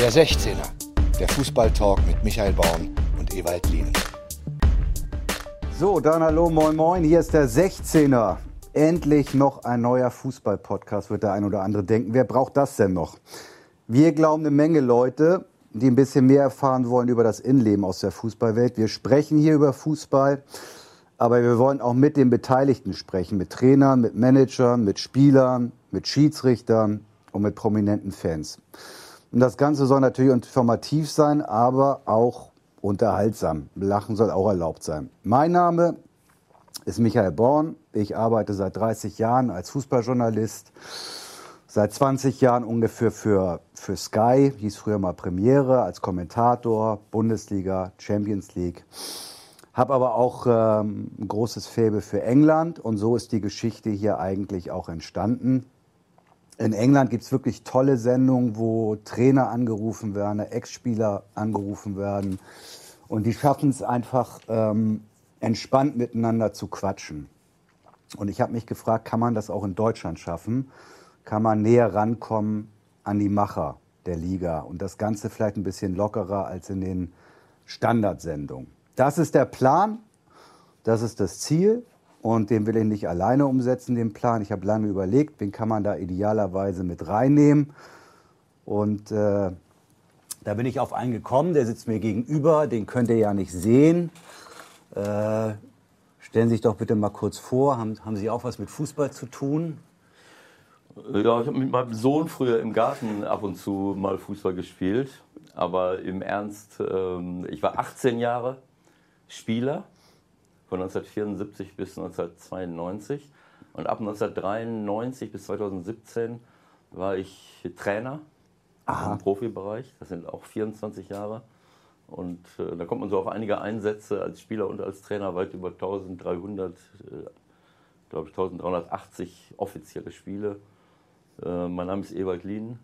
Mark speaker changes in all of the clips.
Speaker 1: Der 16er, der Fußballtalk mit Michael Baum und Ewald Lien.
Speaker 2: So, dann hallo, moin, moin. Hier ist der 16er. Endlich noch ein neuer Fußball-Podcast, wird der ein oder andere denken. Wer braucht das denn noch? Wir glauben eine Menge Leute, die ein bisschen mehr erfahren wollen über das Innenleben aus der Fußballwelt. Wir sprechen hier über Fußball, aber wir wollen auch mit den Beteiligten sprechen, mit Trainern, mit Managern, mit Spielern, mit Schiedsrichtern und mit prominenten Fans. Und das Ganze soll natürlich informativ sein, aber auch unterhaltsam. Lachen soll auch erlaubt sein. Mein Name ist Michael Born. Ich arbeite seit 30 Jahren als Fußballjournalist, seit 20 Jahren ungefähr für, für Sky, hieß früher mal Premiere, als Kommentator, Bundesliga, Champions League. Habe aber auch ähm, ein großes Faible für England und so ist die Geschichte hier eigentlich auch entstanden. In England gibt es wirklich tolle Sendungen, wo Trainer angerufen werden, Ex-Spieler angerufen werden. Und die schaffen es einfach, ähm, entspannt miteinander zu quatschen. Und ich habe mich gefragt, kann man das auch in Deutschland schaffen? Kann man näher rankommen an die Macher der Liga und das Ganze vielleicht ein bisschen lockerer als in den Standardsendungen? Das ist der Plan, das ist das Ziel. Und den will ich nicht alleine umsetzen, den Plan. Ich habe lange überlegt, wen kann man da idealerweise mit reinnehmen. Und äh, da bin ich auf einen gekommen, der sitzt mir gegenüber, den könnt ihr ja nicht sehen. Äh, stellen Sie sich doch bitte mal kurz vor, haben, haben Sie auch was mit Fußball zu tun?
Speaker 3: Ja, ich habe mit meinem Sohn früher im Garten ab und zu mal Fußball gespielt. Aber im Ernst, ähm, ich war 18 Jahre Spieler von 1974 bis 1992. Und ab 1993 bis 2017 war ich Trainer Aha. im Profibereich. Das sind auch 24 Jahre. Und äh, da kommt man so auf einige Einsätze als Spieler und als Trainer weit über 1300, äh, glaube ich 1380 offizielle Spiele. Äh, mein Name ist Ewald Lien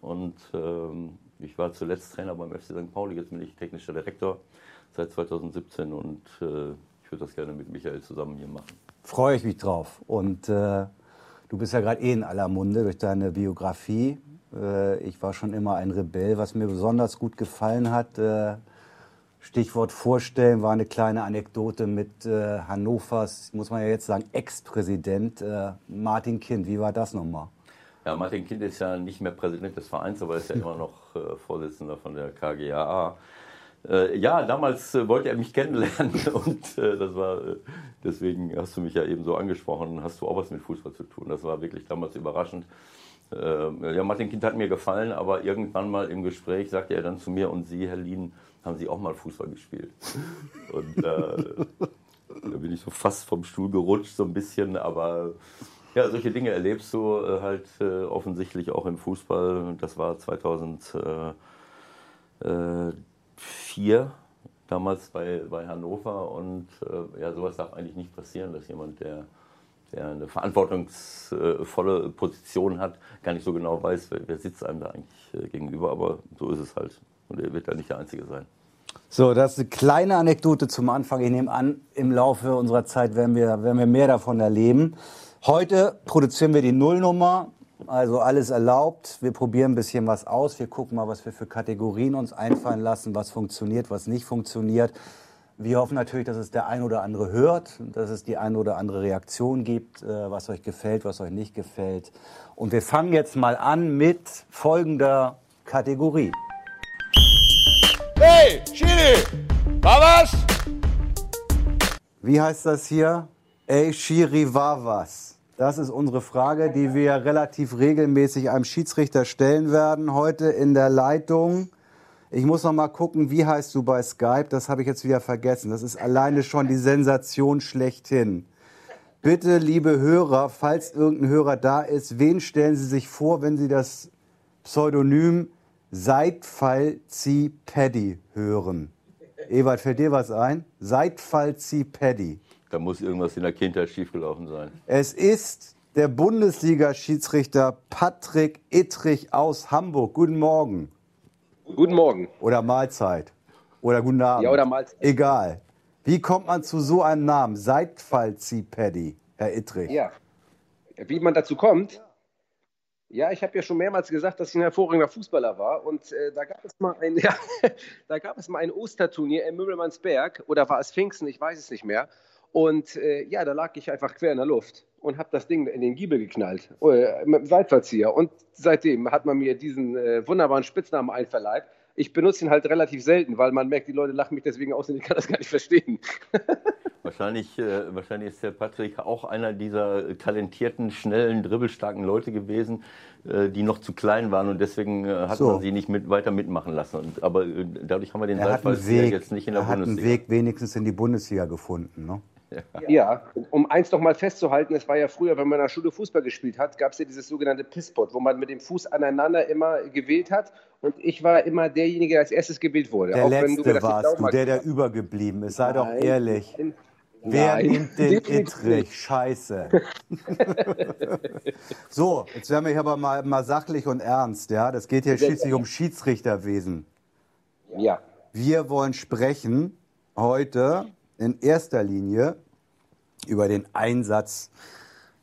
Speaker 3: und ähm, ich war zuletzt Trainer beim FC St. Pauli. Jetzt bin ich technischer Direktor seit 2017 und äh, würde das gerne mit Michael zusammen hier machen.
Speaker 2: Freue ich mich drauf. Und äh, du bist ja gerade eh in aller Munde durch deine Biografie. Äh, ich war schon immer ein Rebell. Was mir besonders gut gefallen hat, äh, Stichwort vorstellen, war eine kleine Anekdote mit äh, Hannovers, muss man ja jetzt sagen, Ex-Präsident äh, Martin Kind. Wie war das nochmal?
Speaker 3: Ja, Martin Kind ist ja nicht mehr Präsident des Vereins, aber ist ja immer noch äh, Vorsitzender von der KGAA. Äh, ja, damals äh, wollte er mich kennenlernen und äh, das war, äh, deswegen hast du mich ja eben so angesprochen, hast du auch was mit Fußball zu tun. Das war wirklich damals überraschend. Äh, ja, Martin Kind hat mir gefallen, aber irgendwann mal im Gespräch sagte er dann zu mir, und Sie, Herr Lien, haben Sie auch mal Fußball gespielt? Und äh, da bin ich so fast vom Stuhl gerutscht, so ein bisschen, aber ja, solche Dinge erlebst du halt offensichtlich auch im Fußball. Das war 2000. 2004 damals bei, bei Hannover und äh, ja, sowas darf eigentlich nicht passieren, dass jemand, der, der eine verantwortungsvolle Position hat, gar nicht so genau weiß, wer, wer sitzt einem da eigentlich äh, gegenüber, aber so ist es halt und er wird da nicht der Einzige sein.
Speaker 2: So, das ist eine kleine Anekdote zum Anfang. Ich nehme an, im Laufe unserer Zeit werden wir, werden wir mehr davon erleben. Heute produzieren wir die Nullnummer. Also alles erlaubt. Wir probieren ein bisschen was aus. Wir gucken mal, was wir für Kategorien uns einfallen lassen, was funktioniert, was nicht funktioniert. Wir hoffen natürlich, dass es der ein oder andere hört, dass es die ein oder andere Reaktion gibt, äh, was euch gefällt, was euch nicht gefällt. Und wir fangen jetzt mal an mit folgender Kategorie.
Speaker 1: Hey, Schiri, war was?
Speaker 2: Wie heißt das hier? Ey, Schiri, war was? Das ist unsere Frage, die wir relativ regelmäßig einem Schiedsrichter stellen werden. Heute in der Leitung. Ich muss noch mal gucken, wie heißt du bei Skype? Das habe ich jetzt wieder vergessen. Das ist alleine schon die Sensation schlechthin. Bitte, liebe Hörer, falls irgendein Hörer da ist, wen stellen Sie sich vor, wenn Sie das Pseudonym Seitfall-Zieh Paddy hören? Ewald, fällt dir was ein? Seitfall-Zieh Paddy.
Speaker 3: Da muss irgendwas in der Kindheit schiefgelaufen sein.
Speaker 2: Es ist der Bundesliga-Schiedsrichter Patrick Ittrich aus Hamburg. Guten Morgen.
Speaker 4: Guten Morgen.
Speaker 2: Oder Mahlzeit. Oder guten Abend.
Speaker 4: Ja, oder Mahlzeit.
Speaker 2: Egal. Wie kommt man zu so einem Namen? Seitfallzieh Paddy, Herr Ittrich.
Speaker 4: Ja. Wie man dazu kommt? Ja, ich habe ja schon mehrmals gesagt, dass ich ein hervorragender Fußballer war. Und äh, da, gab es mal ein, ja, da gab es mal ein Osterturnier in Möbelmannsberg oder war es Pfingsten, ich weiß es nicht mehr. Und äh, ja, da lag ich einfach quer in der Luft und habe das Ding in den Giebel geknallt äh, mit dem Seitverzieher. Und seitdem hat man mir diesen äh, wunderbaren Spitznamen einverleibt. Ich benutze ihn halt relativ selten, weil man merkt, die Leute lachen mich deswegen aus und ich kann das gar nicht verstehen.
Speaker 3: Wahrscheinlich, äh, wahrscheinlich ist der Patrick auch einer dieser talentierten, schnellen, dribbelstarken Leute gewesen, äh, die noch zu klein waren und deswegen äh, hat so. man sie nicht mit, weiter mitmachen lassen. Und, aber äh, dadurch haben wir den
Speaker 2: Seitfalls jetzt nicht in der er Bundesliga. Er hat einen Weg wenigstens in die Bundesliga gefunden. Ne?
Speaker 4: Ja. ja, um eins noch mal festzuhalten, es war ja früher, wenn man in der Schule Fußball gespielt hat, gab es ja dieses sogenannte Pisspot, wo man mit dem Fuß aneinander immer gewählt hat und ich war immer derjenige, der als erstes gewählt wurde.
Speaker 2: Der Auch Letzte warst du, der, der übergeblieben ist. Sei Nein. doch ehrlich. Wer Nein. nimmt den Ittrich? Scheiße. so, jetzt werden wir hier aber mal, mal sachlich und ernst. Ja? Das geht hier schließlich um Schiedsrichterwesen.
Speaker 4: Ja.
Speaker 2: Wir wollen sprechen heute in erster Linie über den Einsatz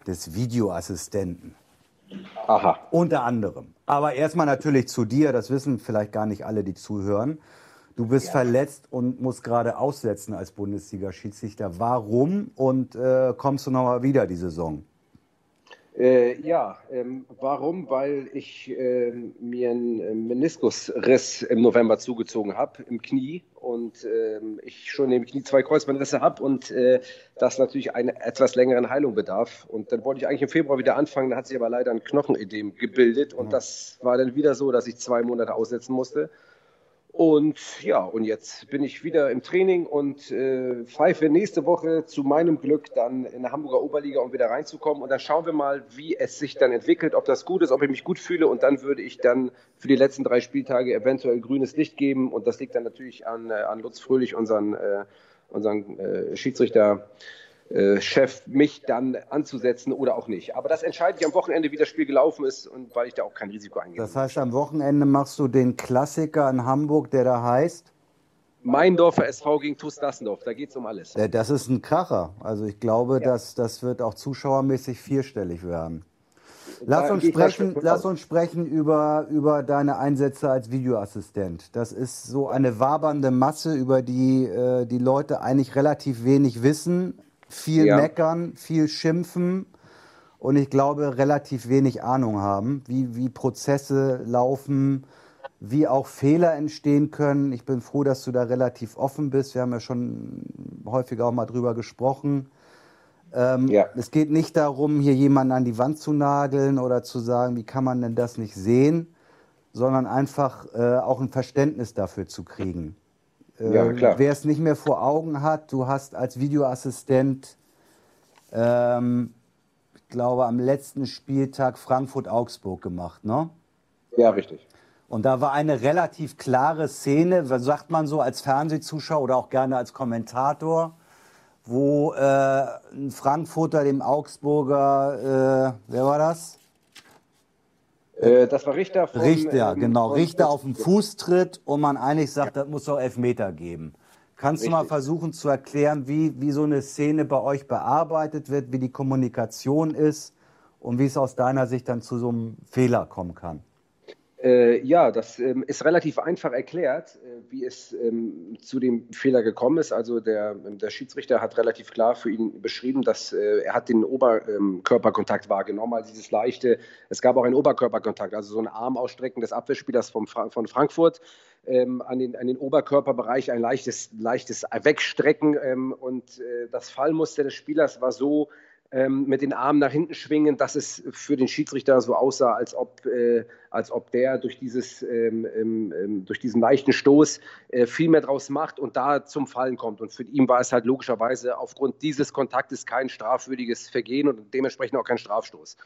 Speaker 2: des Videoassistenten.
Speaker 4: Aha.
Speaker 2: Unter anderem. Aber erstmal natürlich zu dir, das wissen vielleicht gar nicht alle, die zuhören. Du bist ja. verletzt und musst gerade aussetzen als Bundesliga-Schiedsrichter. Warum und äh, kommst du nochmal wieder die Saison?
Speaker 4: Äh, ja, ähm, warum? Weil ich äh, mir einen äh, Meniskusriss im November zugezogen habe im Knie und ähm, ich schon im Knie zwei Kreuzbandrisse habe und äh, das natürlich einer etwas längeren Heilung bedarf. Und dann wollte ich eigentlich im Februar wieder anfangen, da hat sich aber leider ein Knochenedem gebildet und das war dann wieder so, dass ich zwei Monate aussetzen musste. Und ja, und jetzt bin ich wieder im Training und äh, pfeife nächste Woche zu meinem Glück dann in der Hamburger Oberliga, um wieder reinzukommen. Und dann schauen wir mal, wie es sich dann entwickelt, ob das gut ist, ob ich mich gut fühle. Und dann würde ich dann für die letzten drei Spieltage eventuell grünes Licht geben. Und das liegt dann natürlich an, äh, an Lutz Fröhlich, unseren, äh, unseren äh, Schiedsrichter. Äh, Chef mich dann anzusetzen oder auch nicht. Aber das entscheide ich am Wochenende, wie das Spiel gelaufen ist und weil ich da auch kein Risiko eingehe.
Speaker 2: Das heißt, am Wochenende machst du den Klassiker in Hamburg, der da heißt?
Speaker 4: Meindorfer SV gegen TuS Dassendorf, da geht es um alles.
Speaker 2: Das ist ein Kracher. Also ich glaube, ja. dass, das wird auch zuschauermäßig vierstellig werden. Lass uns, sprechen, lass uns sprechen über, über deine Einsätze als Videoassistent. Das ist so eine wabernde Masse, über die äh, die Leute eigentlich relativ wenig wissen viel ja. meckern, viel schimpfen und ich glaube relativ wenig Ahnung haben, wie, wie Prozesse laufen, wie auch Fehler entstehen können. Ich bin froh, dass du da relativ offen bist. Wir haben ja schon häufiger auch mal drüber gesprochen. Ähm, ja. Es geht nicht darum, hier jemanden an die Wand zu nageln oder zu sagen, wie kann man denn das nicht sehen, sondern einfach äh, auch ein Verständnis dafür zu kriegen. Ja, ähm. Wer es nicht mehr vor Augen hat, du hast als Videoassistent, ähm, ich glaube, am letzten Spieltag Frankfurt-Augsburg gemacht, ne?
Speaker 4: Ja, richtig.
Speaker 2: Und da war eine relativ klare Szene, was sagt man so als Fernsehzuschauer oder auch gerne als Kommentator, wo äh, ein Frankfurter dem Augsburger, äh, wer war das?
Speaker 4: Äh, das war Richter
Speaker 2: von, Richter, genau. Richter auf den Fuß tritt und man eigentlich sagt, ja. das muss doch Elfmeter geben. Kannst Richtig. du mal versuchen zu erklären, wie, wie so eine Szene bei euch bearbeitet wird, wie die Kommunikation ist und wie es aus deiner Sicht dann zu so einem Fehler kommen kann?
Speaker 4: Äh, ja, das ähm, ist relativ einfach erklärt, äh, wie es ähm, zu dem Fehler gekommen ist. Also der, ähm, der Schiedsrichter hat relativ klar für ihn beschrieben, dass äh, er hat den Oberkörperkontakt wahrgenommen, also dieses leichte. Es gab auch einen Oberkörperkontakt, also so ein Arm ausstrecken des Abwehrspielers vom Fra von Frankfurt ähm, an, den, an den Oberkörperbereich, ein leichtes, leichtes Wegstrecken ähm, und äh, das Fallmuster des Spielers war so, ähm, mit den Armen nach hinten schwingen, dass es für den Schiedsrichter so aussah, als ob, äh, als ob der durch, dieses, ähm, ähm, ähm, durch diesen leichten Stoß äh, viel mehr draus macht und da zum Fallen kommt. Und für ihn war es halt logischerweise aufgrund dieses Kontaktes kein strafwürdiges Vergehen und dementsprechend auch kein Strafstoß.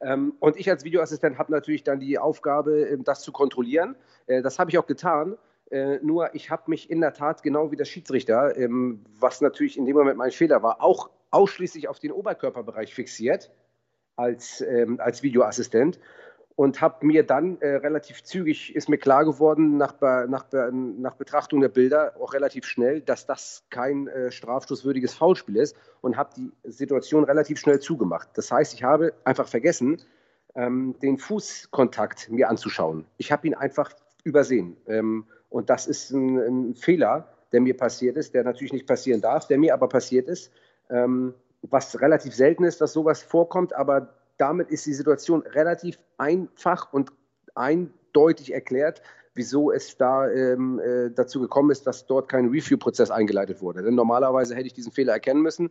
Speaker 4: Ähm, und ich als Videoassistent habe natürlich dann die Aufgabe, ähm, das zu kontrollieren. Äh, das habe ich auch getan. Äh, nur ich habe mich in der Tat genau wie der Schiedsrichter, was natürlich in dem Moment mein Fehler war, auch ausschließlich auf den Oberkörperbereich fixiert als, ähm, als Videoassistent und habe mir dann äh, relativ zügig, ist mir klar geworden, nach, nach, nach, Betrachtung der Bilder, auch relativ schnell, dass das kein äh, strafstoßwürdiges Foulspiel ist und habe die Situation relativ schnell zugemacht. Das heißt, ich habe einfach vergessen, ähm, den Fußkontakt mir anzuschauen. Ich habe ihn einfach übersehen. Ähm, und das ist ein, ein, Fehler, der mir passiert ist, der natürlich nicht passieren darf, der mir aber passiert ist. Ähm, was relativ selten ist, dass sowas vorkommt, aber damit ist die Situation relativ einfach und eindeutig erklärt, wieso es da ähm, äh, dazu gekommen ist, dass dort kein Review-Prozess eingeleitet wurde. Denn normalerweise hätte ich diesen Fehler erkennen müssen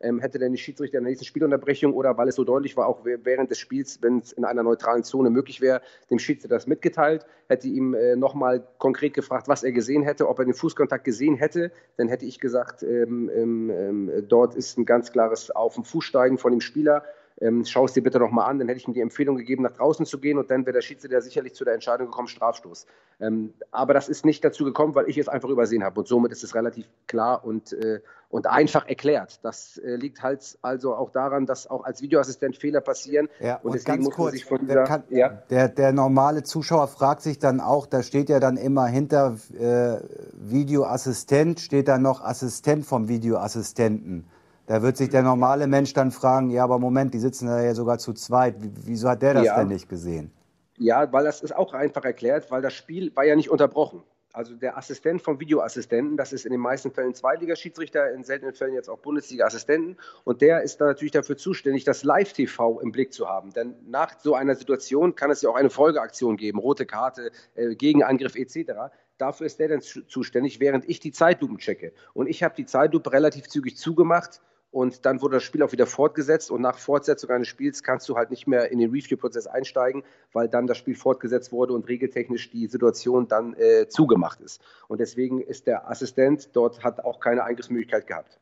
Speaker 4: ähm, hätte denn die Schiedsrichter in der nächsten Spielunterbrechung oder weil es so deutlich war, auch während des Spiels, wenn es in einer neutralen Zone möglich wäre, dem Schiedsrichter das mitgeteilt, hätte ihm äh, nochmal konkret gefragt, was er gesehen hätte, ob er den Fußkontakt gesehen hätte. Dann hätte ich gesagt, ähm, ähm, ähm dort ist ein ganz klares Auf- und Fußsteigen von dem Spieler ähm, schau es dir bitte nochmal an, dann hätte ich ihm die Empfehlung gegeben, nach draußen zu gehen und dann wäre der Schiedsrichter sicherlich zu der Entscheidung gekommen, Strafstoß. Ähm, aber das ist nicht dazu gekommen, weil ich es einfach übersehen habe und somit ist es relativ klar und, äh, und einfach erklärt. Das äh, liegt halt also auch daran, dass auch als Videoassistent Fehler passieren
Speaker 2: ja, und, und deswegen muss kurz, sich von dieser, kann, ja? der, der normale Zuschauer fragt sich dann auch, da steht ja dann immer hinter äh, Videoassistent, steht da noch Assistent vom Videoassistenten. Da wird sich der normale Mensch dann fragen, ja, aber Moment, die sitzen da ja sogar zu zweit. Wieso hat der das ja. denn nicht gesehen?
Speaker 4: Ja, weil das ist auch einfach erklärt, weil das Spiel war ja nicht unterbrochen. Also der Assistent vom Videoassistenten, das ist in den meisten Fällen Zweitligaschiedsrichter, in seltenen Fällen jetzt auch Bundesliga-Assistenten. Und der ist da natürlich dafür zuständig, das Live-TV im Blick zu haben. Denn nach so einer Situation kann es ja auch eine Folgeaktion geben, rote Karte, äh, Gegenangriff etc. Dafür ist der dann zuständig, während ich die Zeitlupen checke. Und ich habe die Zeitlupe relativ zügig zugemacht und dann wurde das Spiel auch wieder fortgesetzt und nach Fortsetzung eines Spiels kannst du halt nicht mehr in den Review-Prozess einsteigen, weil dann das Spiel fortgesetzt wurde und regeltechnisch die Situation dann äh, zugemacht ist. Und deswegen ist der Assistent dort, hat auch keine Eingriffsmöglichkeit gehabt.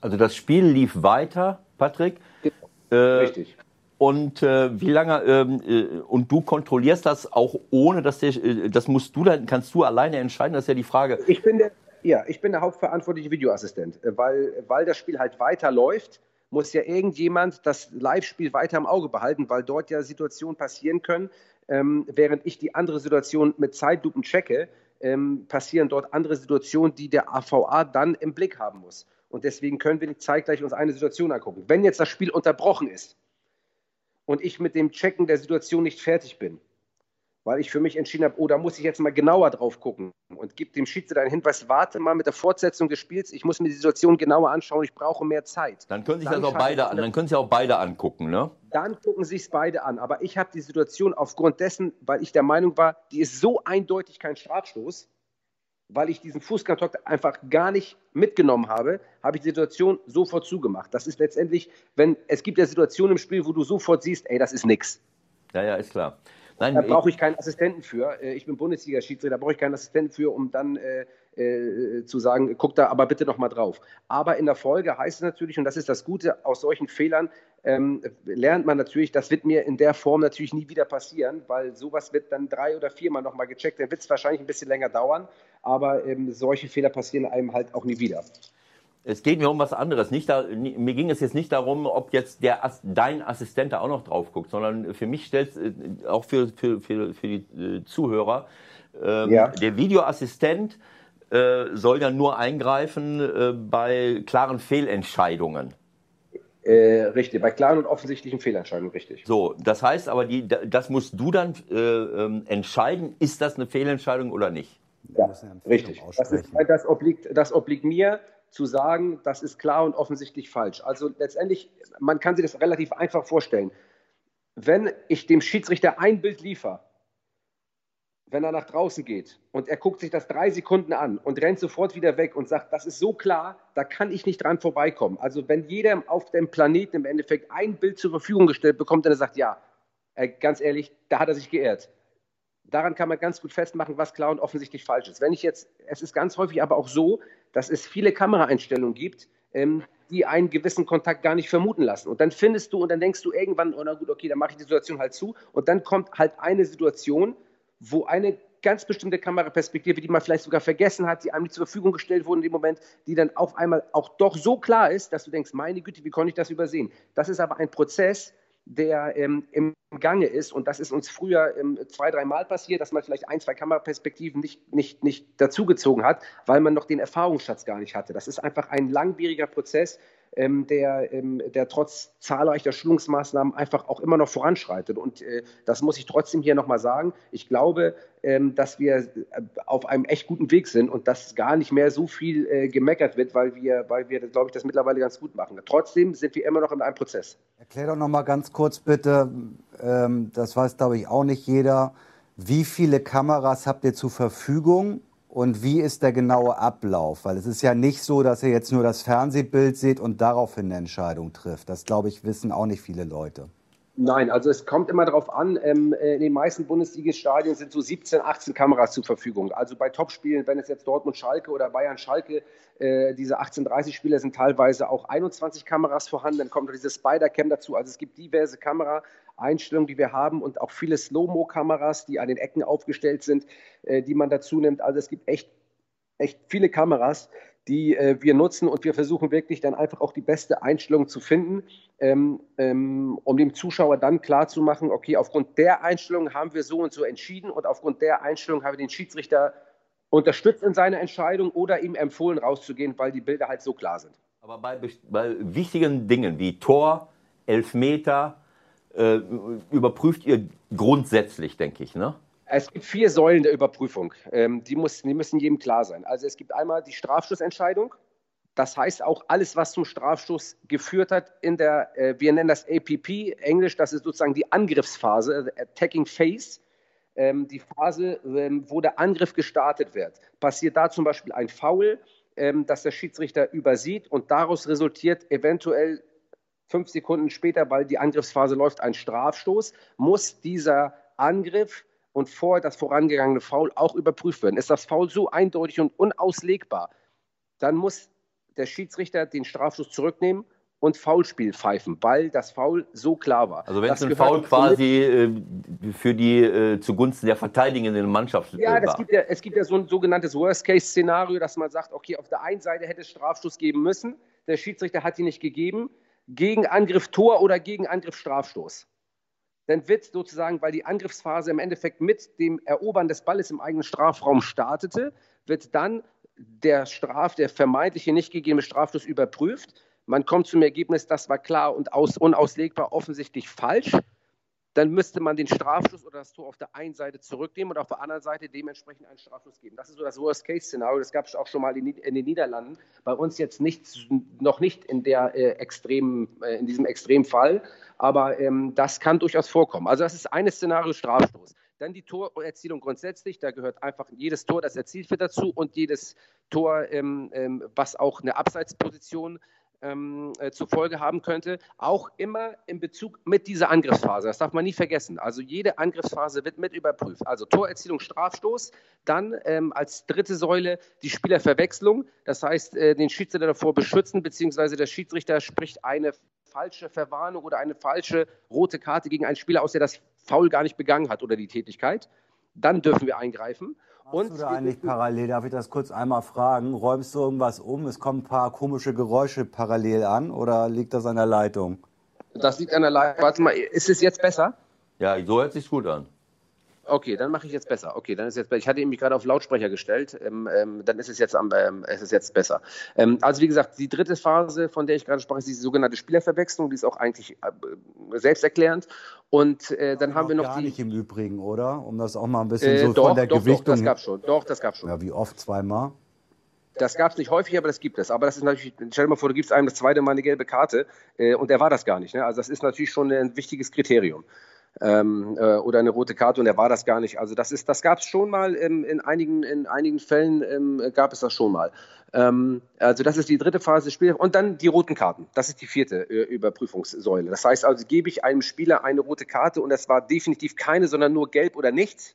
Speaker 3: Also das Spiel lief weiter, Patrick.
Speaker 4: Genau. Äh, Richtig.
Speaker 3: Und äh, wie lange ähm, äh, und du kontrollierst das auch ohne, dass der, äh, das musst du dann kannst du alleine entscheiden. Das ist ja die Frage.
Speaker 4: Ich bin der ja, ich bin der hauptverantwortliche Videoassistent, äh, weil, weil das Spiel halt weiterläuft, muss ja irgendjemand das Live-Spiel weiter im Auge behalten, weil dort ja Situationen passieren können, ähm, während ich die andere Situation mit Zeitlupen checke, ähm, passieren dort andere Situationen, die der AVA dann im Blick haben muss. Und deswegen können wir nicht zeitgleich uns eine Situation angucken. Wenn jetzt das Spiel unterbrochen ist und ich mit dem Checken der Situation nicht fertig bin, weil ich für mich entschieden habe, oh, da muss ich jetzt mal genauer drauf gucken und gebe dem Schiedsrichter einen Hinweis, warte mal mit der Fortsetzung des Spiels, ich muss mir die Situation genauer anschauen, ich brauche mehr Zeit.
Speaker 3: Dann können sich dann das auch beide an, dann können sich auch beide angucken, ne?
Speaker 4: Dann gucken sich es beide an, aber ich habe die Situation aufgrund dessen, weil ich der Meinung war, die ist so eindeutig kein Strafstoß, weil ich diesen Fußkontakt einfach gar nicht mitgenommen habe, habe ich die Situation sofort zugemacht. Das ist letztendlich, wenn es gibt ja Situationen im Spiel, wo du sofort siehst, ey, das ist nix.
Speaker 3: Ja, ja, ist klar.
Speaker 4: Nein, da brauche ich keinen Assistenten für. Äh, ich bin Bundesliga-Schiedsrichter, da brauche ich keinen Assistenten für, um dann äh, äh, zu sagen, guck da aber bitte noch mal drauf. Aber in der Folge heißt es natürlich, und das ist das Gute, aus solchen Fehlern ähm, lernt man natürlich, das wird mir in der Form natürlich nie wieder passieren, weil sowas wird dann drei oder viermal noch mal gecheckt. Dann wird es wahrscheinlich ein bisschen länger dauern, aber ähm, solche Fehler passieren einem halt auch nie wieder.
Speaker 3: Es geht mir um was anderes. Nicht da, mir ging es jetzt nicht darum, ob jetzt der, dein Assistent da auch noch drauf guckt, sondern für mich stellt äh, auch für, für, für, für die äh, Zuhörer, ähm, ja. der Videoassistent äh, soll ja nur eingreifen äh, bei klaren Fehlentscheidungen.
Speaker 4: Äh, richtig, bei klaren und offensichtlichen Fehlentscheidungen, richtig.
Speaker 3: So, das heißt aber, die, das musst du dann äh, ähm, entscheiden, ist das eine Fehlentscheidung oder nicht?
Speaker 4: Ja, richtig. Das, ist, das, obliegt, das obliegt mir zu sagen, das ist klar und offensichtlich falsch. Also letztendlich, man kann sich das relativ einfach vorstellen. Wenn ich dem Schiedsrichter ein Bild liefere, wenn er nach draußen geht und er guckt sich das drei Sekunden an und rennt sofort wieder weg und sagt, das ist so klar, da kann ich nicht dran vorbeikommen. Also wenn jeder auf dem Planeten im Endeffekt ein Bild zur Verfügung gestellt bekommt, dann er sagt, ja, äh, ganz ehrlich, da hat er sich geirrt. Daran kann man ganz gut festmachen, was klar und offensichtlich falsch ist. Wenn ich jetzt, es ist ganz häufig aber auch so, dass es viele Kameraeinstellungen gibt, ähm, die einen gewissen Kontakt gar nicht vermuten lassen. Und dann findest du und dann denkst du irgendwann, oh na gut, okay, dann mache ich die Situation halt zu. Und dann kommt halt eine Situation, wo eine ganz bestimmte Kameraperspektive, die man vielleicht sogar vergessen hat, die einem nicht zur Verfügung gestellt wurde in dem Moment, die dann auf einmal auch doch so klar ist, dass du denkst, meine Güte, wie konnte ich das übersehen? Das ist aber ein Prozess, der ähm, im Gange ist. Und das ist uns früher ähm, zwei, dreimal passiert, dass man vielleicht ein, zwei Kameraperspektiven nicht, nicht, nicht dazugezogen hat, weil man noch den Erfahrungsschatz gar nicht hatte. Das ist einfach ein langwieriger Prozess, ähm, der, ähm, der trotz zahlreicher Schulungsmaßnahmen einfach auch immer noch voranschreitet. Und äh, das muss ich trotzdem hier nochmal sagen. Ich glaube, ähm, dass wir äh, auf einem echt guten Weg sind und dass gar nicht mehr so viel äh, gemeckert wird, weil wir, weil wir, glaube ich, das mittlerweile ganz gut machen. Trotzdem sind wir immer noch in einem Prozess.
Speaker 2: Erklär doch nochmal ganz kurz bitte, ähm, das weiß, glaube ich, auch nicht jeder. Wie viele Kameras habt ihr zur Verfügung und wie ist der genaue Ablauf? Weil es ist ja nicht so, dass ihr jetzt nur das Fernsehbild seht und daraufhin eine Entscheidung trifft. Das, glaube ich, wissen auch nicht viele Leute.
Speaker 4: Nein, also es kommt immer darauf an. Ähm, äh, in den meisten Bundesligastadien sind so 17, 18 Kameras zur Verfügung. Also bei Topspielen, wenn es jetzt Dortmund-Schalke oder Bayern-Schalke, äh, diese 18-30-Spieler sind teilweise auch 21 Kameras vorhanden. Dann kommt diese Spider-Cam dazu. Also es gibt diverse Kameraeinstellungen, die wir haben und auch viele Slow-Mo-Kameras, die an den Ecken aufgestellt sind, äh, die man dazu nimmt. Also es gibt echt, echt viele Kameras die äh, wir nutzen und wir versuchen wirklich dann einfach auch die beste Einstellung zu finden, ähm, ähm, um dem Zuschauer dann klar zu machen, okay, aufgrund der Einstellung haben wir so und so entschieden und aufgrund der Einstellung haben wir den Schiedsrichter unterstützt in seiner Entscheidung oder ihm empfohlen rauszugehen, weil die Bilder halt so klar sind.
Speaker 3: Aber bei, bei wichtigen Dingen wie Tor, Elfmeter, äh, überprüft ihr grundsätzlich, denke ich, ne?
Speaker 4: Es gibt vier Säulen der Überprüfung. Ähm, die, muss, die müssen jedem klar sein. Also es gibt einmal die Strafstoßentscheidung. Das heißt auch alles, was zum Strafstoß geführt hat in der, äh, wir nennen das APP, Englisch, das ist sozusagen die Angriffsphase, Attacking Phase. Ähm, die Phase, ähm, wo der Angriff gestartet wird. Passiert da zum Beispiel ein Foul, ähm, das der Schiedsrichter übersieht und daraus resultiert eventuell fünf Sekunden später, weil die Angriffsphase läuft, ein Strafstoß, muss dieser Angriff und vorher das vorangegangene Foul auch überprüft werden. Ist das Foul so eindeutig und unauslegbar, dann muss der Schiedsrichter den Strafschuss zurücknehmen und Foulspiel pfeifen, weil das Foul so klar war.
Speaker 3: Also wenn es ein Foul quasi äh, für die äh, zugunsten der verteidigenden Mannschaft
Speaker 4: ja, äh, war. Gibt ja, es gibt ja so ein sogenanntes Worst-Case-Szenario, dass man sagt, okay, auf der einen Seite hätte es Strafstoß geben müssen, der Schiedsrichter hat ihn nicht gegeben, gegen Angriff Tor oder gegen Angriff Strafstoß dann wird sozusagen, weil die Angriffsphase im Endeffekt mit dem Erobern des Balles im eigenen Strafraum startete, wird dann der Straf, der vermeintliche nicht gegebene Strafstoß überprüft. Man kommt zum Ergebnis, das war klar und aus, unauslegbar offensichtlich falsch dann müsste man den Strafschuss oder das Tor auf der einen Seite zurücknehmen und auf der anderen Seite dementsprechend einen Strafschuss geben. Das ist so das Worst-Case-Szenario. Das gab es auch schon mal in, den Niederlanden. Bei uns jetzt nicht, noch nicht in, der, äh, extremen, äh, in diesem Extremfall, aber ähm, das kann durchaus vorkommen. Also das ist eine Szenario Strafstoß. Dann die Torerzielung grundsätzlich, da gehört einfach jedes Tor, das erzielt wird dazu und jedes Tor, ähm, ähm, was auch eine Abseitsposition ähm, äh, zur Folge haben könnte, auch immer in Bezug mit dieser Angriffsphase. Das darf man nie vergessen. Also jede Angriffsphase wird mit überprüft. Also Torerzielung, Strafstoß, dann ähm, als dritte Säule die Spielerverwechslung. Das heißt, äh, den Schiedsrichter davor beschützen, beziehungsweise der Schiedsrichter spricht eine falsche Verwarnung oder eine falsche rote Karte gegen einen Spieler aus, der das Foul gar nicht begangen hat oder die Tätigkeit. Dann dürfen wir eingreifen.
Speaker 2: Und du da eigentlich parallel, darf ich das kurz einmal fragen, räumst du irgendwas um? Es kommen ein paar komische Geräusche parallel an oder liegt das an der Leitung?
Speaker 4: Das liegt an der Leitung. Warte mal, ist es jetzt besser?
Speaker 3: Ja, so hört sich gut an.
Speaker 4: Okay, dann mache ich jetzt besser. Okay, dann ist jetzt Ich hatte mich gerade auf Lautsprecher gestellt. Ähm, ähm, dann ist es jetzt, am, ähm, es ist jetzt besser. Ähm, also wie gesagt, die dritte Phase, von der ich gerade sprach, ist die sogenannte Spielerverwechslung. Die ist auch eigentlich äh, selbsterklärend. Und äh, dann haben wir noch
Speaker 2: gar
Speaker 4: die.
Speaker 2: nicht im Übrigen, oder? Um das auch mal ein bisschen
Speaker 4: äh,
Speaker 2: so
Speaker 4: doch,
Speaker 2: von der
Speaker 4: doch,
Speaker 2: Gewichtung.
Speaker 4: Doch, das gab schon. Doch, das gab schon.
Speaker 2: Ja, wie oft? Zweimal?
Speaker 4: Das gab es nicht häufig, aber das gibt es. Aber das ist natürlich, stell dir mal vor, du gibst einem das zweite Mal eine gelbe Karte äh, und der war das gar nicht. Ne? Also das ist natürlich schon ein wichtiges Kriterium ähm, äh, oder eine rote Karte und er war das gar nicht. Also das ist, das gab es schon mal ähm, in einigen in einigen Fällen ähm, gab es das schon mal. Ähm, also das ist die dritte Phase des Spiels und dann die roten Karten. Das ist die vierte äh, Überprüfungssäule. Das heißt also gebe ich einem Spieler eine rote Karte und es war definitiv keine, sondern nur gelb oder nichts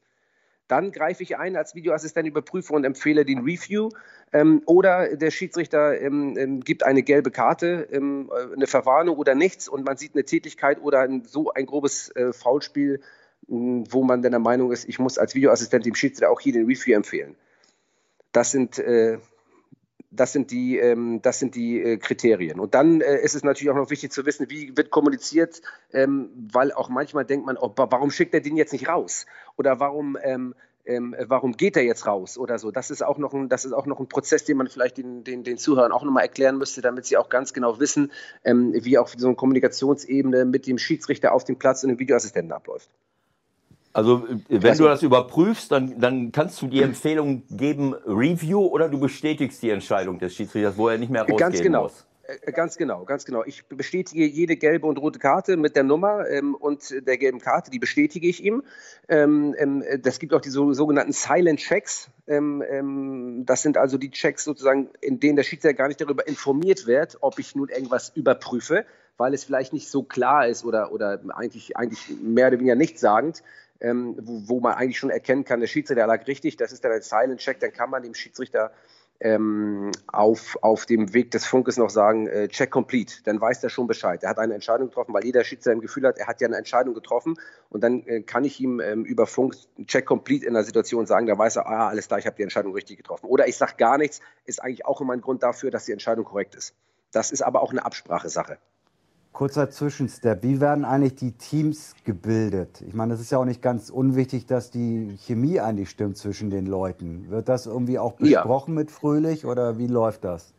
Speaker 4: dann greife ich ein als Videoassistent, überprüfe und empfehle den Review. Ähm, oder der Schiedsrichter ähm, ähm, gibt eine gelbe Karte, ähm, äh, eine Verwarnung oder nichts und man sieht eine Tätigkeit oder ein, so ein grobes äh, Foulspiel, wo man dann der Meinung ist, ich muss als Videoassistent dem Schiedsrichter auch hier den Review empfehlen. Das sind äh, das sind die, ähm, das sind die äh, Kriterien. Und dann äh, ist es natürlich auch noch wichtig zu wissen, wie wird kommuniziert, ähm, weil auch manchmal denkt man, oh, warum schickt er den jetzt nicht raus? Oder warum, ähm, ähm, warum geht er jetzt raus oder so. Das ist auch noch ein, das ist auch noch ein Prozess, den man vielleicht den, den, den Zuhörern auch nochmal erklären müsste, damit sie auch ganz genau wissen, ähm, wie auch so eine Kommunikationsebene mit dem Schiedsrichter auf dem Platz und dem Videoassistenten abläuft.
Speaker 3: Also wenn also, du das überprüfst, dann, dann kannst du die Empfehlung geben, Review oder du bestätigst die Entscheidung des Schiedsrichters, wo er nicht mehr rausgehen
Speaker 4: ganz genau.
Speaker 3: muss.
Speaker 4: Äh, ganz genau, ganz genau. Ich bestätige jede gelbe und rote Karte mit der Nummer ähm, und der gelben Karte, die bestätige ich ihm. Ähm, ähm, das gibt auch die so, sogenannten Silent Checks. Ähm, ähm, das sind also die Checks sozusagen, in denen der Schiedsrichter gar nicht darüber informiert wird, ob ich nun irgendwas überprüfe, weil es vielleicht nicht so klar ist oder, oder eigentlich, eigentlich mehr oder weniger nichtssagend ähm, wo, wo, man eigentlich schon erkennen kann, der Schiedsrichter lag richtig, das ist dann ein Silent Check, dann kann man dem Schiedsrichter ähm, auf, auf dem Weg des Funkes noch sagen, äh, check complete, dann weiß er schon Bescheid. Er hat eine Entscheidung getroffen, weil jeder Schiedsrichter im Gefühl hat, er hat ja eine Entscheidung getroffen und dann äh, kann ich ihm ähm, über Funk check complete in der Situation sagen, da weiß er, ah, alles klar, ich habe die Entscheidung richtig getroffen. Oder ich sage gar nichts, ist eigentlich auch immer ein Grund dafür, dass die Entscheidung korrekt ist. Das ist aber auch eine Absprachesache.
Speaker 2: Kurzer Zwischenstep. Wie werden eigentlich die Teams gebildet? Ich meine, es ist ja auch nicht ganz unwichtig, dass die Chemie eigentlich stimmt zwischen den Leuten. Wird das irgendwie auch besprochen ja. mit Fröhlich oder wie läuft das?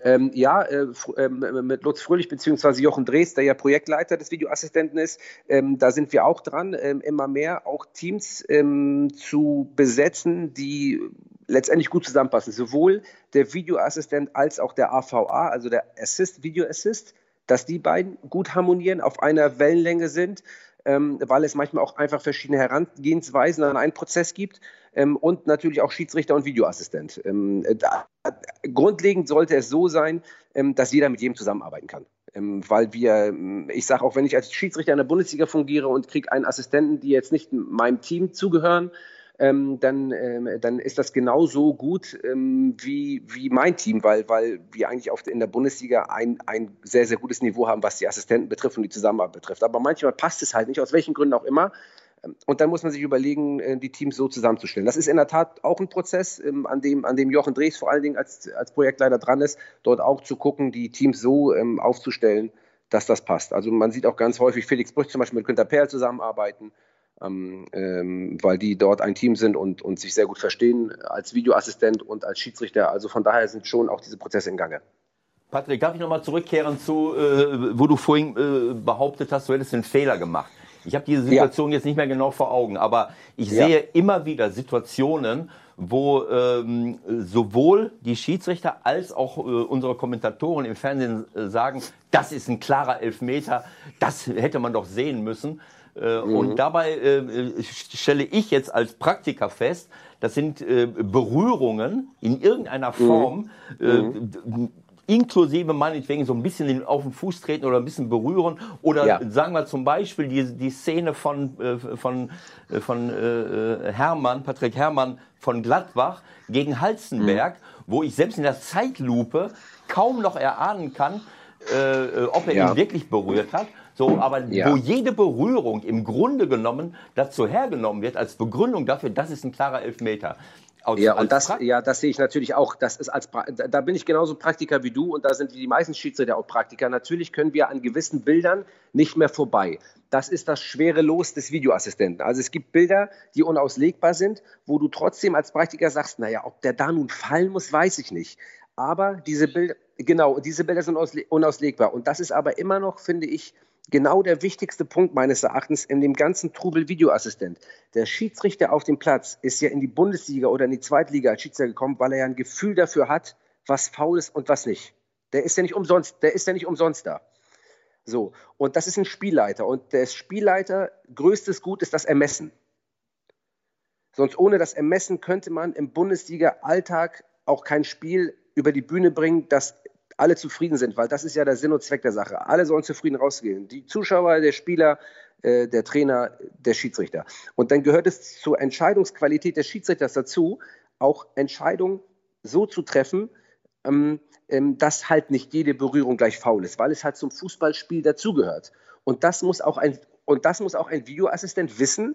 Speaker 4: Ähm, ja, äh, äh, mit Lutz Fröhlich bzw. Jochen Drees, der ja Projektleiter des Videoassistenten ist, ähm, da sind wir auch dran, ähm, immer mehr auch Teams ähm, zu besetzen, die letztendlich gut zusammenpassen. Sowohl der Videoassistent als auch der AVA, also der Assist, Video Assist dass die beiden gut harmonieren, auf einer Wellenlänge sind, ähm, weil es manchmal auch einfach verschiedene Herangehensweisen an einen Prozess gibt ähm, und natürlich auch Schiedsrichter und Videoassistent. Ähm, da, grundlegend sollte es so sein, ähm, dass jeder mit jedem zusammenarbeiten kann. Ähm, weil wir, ähm, ich sage auch, wenn ich als Schiedsrichter in der Bundesliga fungiere und kriege einen Assistenten, die jetzt nicht meinem Team zugehören, ähm, dann, ähm, dann ist das genauso gut ähm, wie, wie mein Team, weil, weil wir eigentlich auf, in der Bundesliga ein, ein sehr, sehr gutes Niveau haben, was die Assistenten betrifft und die Zusammenarbeit betrifft. Aber manchmal passt es halt nicht, aus welchen Gründen auch immer. Ähm, und dann muss man sich überlegen, äh, die Teams so zusammenzustellen. Das ist in der Tat auch ein Prozess, ähm, an dem, an dem Jochen Drees vor allen Dingen als, als Projektleiter dran ist, dort auch zu gucken, die Teams so ähm, aufzustellen, dass das passt. Also man sieht auch ganz häufig Felix Brüch zum Beispiel mit Günter Perl zusammenarbeiten ähm, ähm, weil die dort ein Team sind und, und sich sehr gut verstehen als Videoassistent und als Schiedsrichter. Also von daher sind schon auch diese Prozesse in Gange.
Speaker 3: Patrick, darf ich nochmal zurückkehren zu, äh, wo du vorhin äh, behauptet hast, du hättest einen Fehler gemacht. Ich habe diese Situation ja. jetzt nicht mehr genau vor Augen, aber ich ja. sehe immer wieder Situationen, wo ähm, sowohl die Schiedsrichter als auch äh, unsere Kommentatoren im Fernsehen äh, sagen, das ist ein klarer Elfmeter, das hätte man doch sehen müssen. Äh, mhm. Und dabei äh, stelle ich jetzt als Praktiker fest, das sind äh, Berührungen in irgendeiner mhm. Form, mhm. Mhm. inklusive meinetwegen so ein bisschen auf den Fuß treten oder ein bisschen berühren. Oder ja. sagen wir zum Beispiel die, die Szene von, von, von äh, Hermann, Patrick Hermann von Gladbach gegen Halzenberg, mhm. wo ich selbst in der Zeitlupe kaum noch erahnen kann, äh, ob er ja. ihn wirklich berührt hat. So, aber ja. wo jede Berührung im Grunde genommen dazu hergenommen wird als Begründung dafür, das ist ein klarer Elfmeter.
Speaker 4: Als, ja, und das, ja, das sehe ich natürlich auch. Das ist als, da bin ich genauso Praktiker wie du und da sind die meisten Schiedsrichter auch Praktiker. Natürlich können wir an gewissen Bildern nicht mehr vorbei. Das ist das schwere Los des Videoassistenten. Also es gibt Bilder, die unauslegbar sind, wo du trotzdem als Praktiker sagst, naja, ob der da nun fallen muss, weiß ich nicht. Aber diese Bilder, genau, diese Bilder sind unauslegbar. Und das ist aber immer noch, finde ich, genau der wichtigste Punkt meines Erachtens in dem ganzen Trubel Videoassistent. Der Schiedsrichter auf dem Platz ist ja in die Bundesliga oder in die Zweitliga als Schiedsrichter gekommen, weil er ja ein Gefühl dafür hat, was faul ist und was nicht. Der ist ja nicht umsonst, der ist ja nicht umsonst da. So, und das ist ein Spielleiter und der Spielleiter größtes Gut ist das Ermessen. Sonst ohne das Ermessen könnte man im Bundesliga-Alltag auch kein Spiel über die Bühne bringen, das alle zufrieden sind, weil das ist ja der Sinn und Zweck der Sache. Alle sollen zufrieden rausgehen. Die Zuschauer, der Spieler, äh, der Trainer, der Schiedsrichter. Und dann gehört es zur Entscheidungsqualität des Schiedsrichters dazu, auch Entscheidungen so zu treffen, ähm, ähm, dass halt nicht jede Berührung gleich faul ist, weil es halt zum Fußballspiel dazugehört. Und das muss auch ein und das muss auch ein Videoassistent wissen.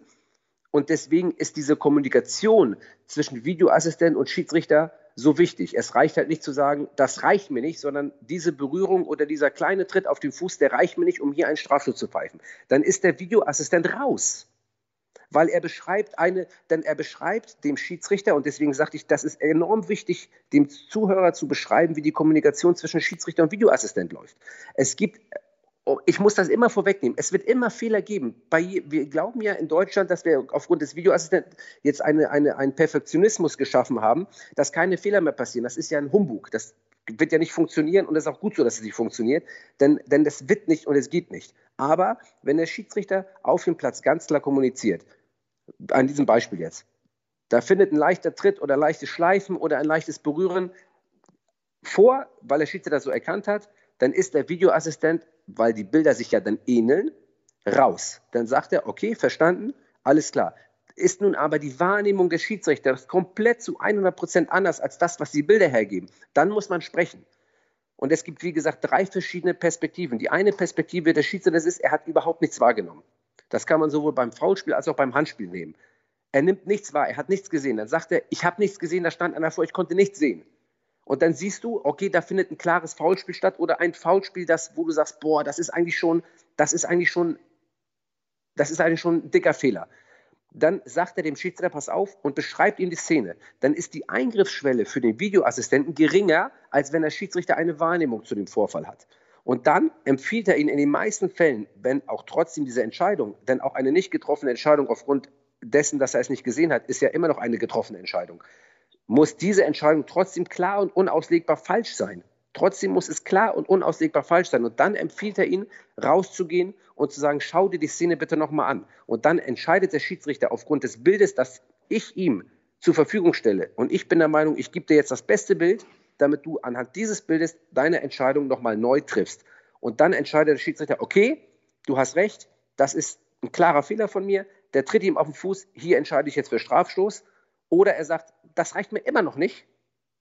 Speaker 4: Und deswegen ist diese Kommunikation zwischen Videoassistent und Schiedsrichter so wichtig. Es reicht halt nicht zu sagen, das reicht mir nicht, sondern diese Berührung oder dieser kleine Tritt auf den Fuß, der reicht mir nicht, um hier einen Strafschutz zu pfeifen. Dann ist der Videoassistent raus. weil er beschreibt eine, denn er beschreibt dem Schiedsrichter, und deswegen sagte ich, das ist enorm wichtig, dem Zuhörer zu beschreiben, wie die Kommunikation zwischen Schiedsrichter und Videoassistent läuft. Es gibt ich muss das immer vorwegnehmen. Es wird immer Fehler geben. Bei, wir glauben ja in Deutschland, dass wir aufgrund des Videoassistenten jetzt eine, eine, einen Perfektionismus geschaffen haben, dass keine Fehler mehr passieren. Das ist ja ein Humbug. Das wird ja nicht funktionieren und es ist auch gut so, dass es nicht funktioniert, denn, denn das wird nicht und es geht nicht. Aber wenn der Schiedsrichter auf dem Platz ganz klar kommuniziert, an diesem Beispiel jetzt. Da findet ein leichter Tritt oder leichtes Schleifen oder ein leichtes Berühren vor, weil der Schiedsrichter das so erkannt hat. Dann ist der Videoassistent, weil die Bilder sich ja dann ähneln, raus. Dann sagt er, okay, verstanden, alles klar. Ist nun aber die Wahrnehmung des Schiedsrichters komplett zu 100 Prozent anders als das, was die Bilder hergeben, dann muss man sprechen. Und es gibt, wie gesagt, drei verschiedene Perspektiven. Die eine Perspektive des Schiedsrichters ist, er hat überhaupt nichts wahrgenommen. Das kann man sowohl beim Foulspiel als auch beim Handspiel nehmen. Er nimmt nichts wahr, er hat nichts gesehen. Dann sagt er, ich habe nichts gesehen, da stand einer vor, ich konnte nichts sehen. Und dann siehst du, okay, da findet ein klares Foulspiel statt oder ein Foulspiel, das, wo du sagst, boah, das ist eigentlich schon, das ist eigentlich schon, das ist eigentlich schon ein dicker Fehler. Dann sagt er dem Schiedsrichter, pass auf und beschreibt ihm die Szene. Dann ist die Eingriffsschwelle für den Videoassistenten geringer, als wenn der Schiedsrichter eine Wahrnehmung zu dem Vorfall hat. Und dann empfiehlt er Ihnen in den meisten Fällen, wenn auch trotzdem diese Entscheidung, denn auch eine nicht getroffene Entscheidung aufgrund dessen, dass er es nicht gesehen hat, ist ja immer noch eine getroffene Entscheidung, muss diese Entscheidung trotzdem klar und unauslegbar falsch sein. Trotzdem muss es klar und unauslegbar falsch sein. Und dann empfiehlt er Ihnen, rauszugehen und zu sagen, schau dir die Szene bitte nochmal an. Und dann entscheidet der Schiedsrichter aufgrund des Bildes, das ich ihm zur Verfügung stelle. Und ich bin der Meinung, ich gebe dir jetzt das beste Bild damit du anhand dieses Bildes deine Entscheidung nochmal neu triffst. Und dann entscheidet der Schiedsrichter, okay, du hast recht, das ist ein klarer Fehler von mir, der tritt ihm auf den Fuß, hier entscheide ich jetzt für Strafstoß. Oder er sagt, das reicht mir immer noch nicht.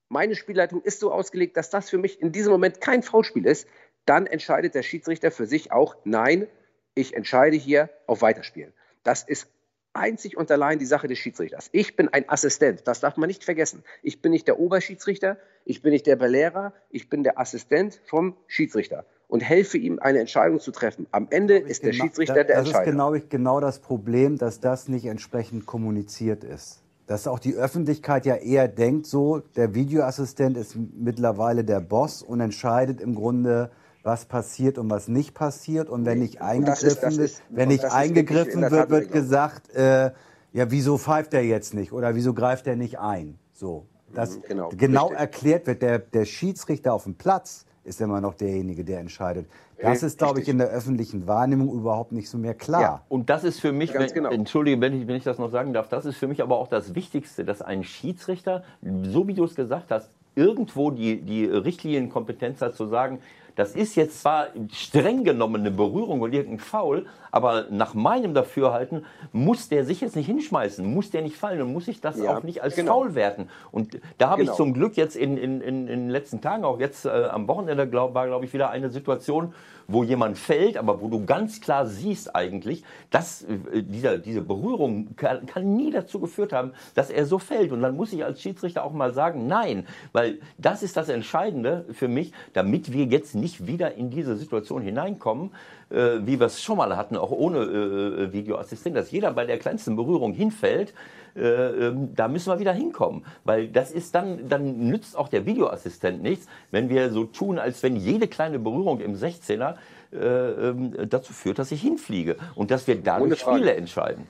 Speaker 4: Meine Spielleitung ist so ausgelegt, dass das für mich in diesem Moment kein Foulspiel ist. Dann entscheidet der Schiedsrichter für sich auch, nein, ich entscheide hier auf Weiterspielen. Das ist einzig und allein die Sache des Schiedsrichters. Ich bin ein Assistent, das darf man nicht vergessen. Ich bin nicht der Oberschiedsrichter, ich bin nicht der Belehrer, ich bin der Assistent vom Schiedsrichter und helfe ihm, eine Entscheidung zu treffen. Am Ende ist der Schiedsrichter der
Speaker 2: das
Speaker 4: Entscheider.
Speaker 2: Das ist genau, genau das Problem, dass das nicht entsprechend kommuniziert ist. Dass auch die Öffentlichkeit ja eher denkt, so, der Videoassistent ist mittlerweile der Boss und entscheidet im Grunde, was passiert und was nicht passiert. Und wenn nicht eingegriffen, ist, wenn nicht eingegriffen wird, wird gesagt, äh, ja, wieso pfeift er jetzt nicht oder wieso greift er nicht ein? So, das mhm, genau, genau erklärt wird. Der, der Schiedsrichter auf dem Platz ist immer noch derjenige, der entscheidet. Das ist, glaube ich, in der öffentlichen Wahrnehmung überhaupt nicht so mehr klar. Ja,
Speaker 3: und das ist für mich, wenn, genau. entschuldige, wenn ich, wenn ich das noch sagen darf, das ist für mich aber auch das Wichtigste, dass ein Schiedsrichter, so wie du es gesagt hast, irgendwo die, die Richtlinienkompetenz hat zu sagen, das ist jetzt zwar streng genommen eine Berührung und irgendein Foul, aber nach meinem Dafürhalten muss der sich jetzt nicht hinschmeißen, muss der nicht fallen und muss ich das ja, auch nicht als genau. Foul werten. Und da habe genau. ich zum Glück jetzt in, in, in, in den letzten Tagen, auch jetzt äh, am Wochenende, glaub, war glaube ich wieder eine Situation, wo jemand fällt, aber wo du ganz klar siehst eigentlich, dass äh, dieser, diese Berührung kann, kann nie dazu geführt haben, dass er so fällt. Und dann muss ich als Schiedsrichter auch mal sagen, nein, weil das ist das Entscheidende für mich, damit wir jetzt nicht wieder in diese Situation hineinkommen, äh, wie wir es schon mal hatten, auch ohne äh, Videoassistent, dass jeder bei der kleinsten Berührung hinfällt. Äh, ähm, da müssen wir wieder hinkommen, weil das ist dann, dann nützt auch der Videoassistent nichts, wenn wir so tun, als wenn jede kleine Berührung im 16er äh, ähm, dazu führt, dass ich hinfliege und dass wir dadurch Spiele entscheiden.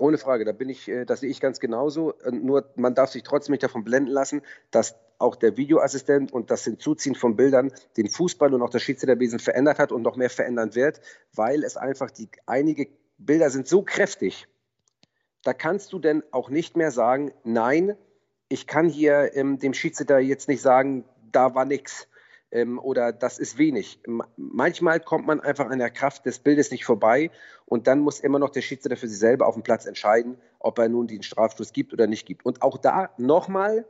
Speaker 4: Ohne Frage, da bin ich, äh, das sehe ich ganz genauso. Nur man darf sich trotzdem nicht davon blenden lassen, dass auch der Videoassistent und das Hinzuziehen von Bildern den Fußball und auch das Schiedsrichterwesen verändert hat und noch mehr verändern wird, weil es einfach die einige Bilder sind so kräftig. Da kannst du denn auch nicht mehr sagen, nein, ich kann hier ähm, dem Schiedsrichter jetzt nicht sagen, da war nichts ähm, oder das ist wenig. Manchmal kommt man einfach an der Kraft des Bildes nicht vorbei und dann muss immer noch der Schiedsrichter für sich selber auf dem Platz entscheiden, ob er nun den Strafstoß gibt oder nicht gibt. Und auch da nochmal,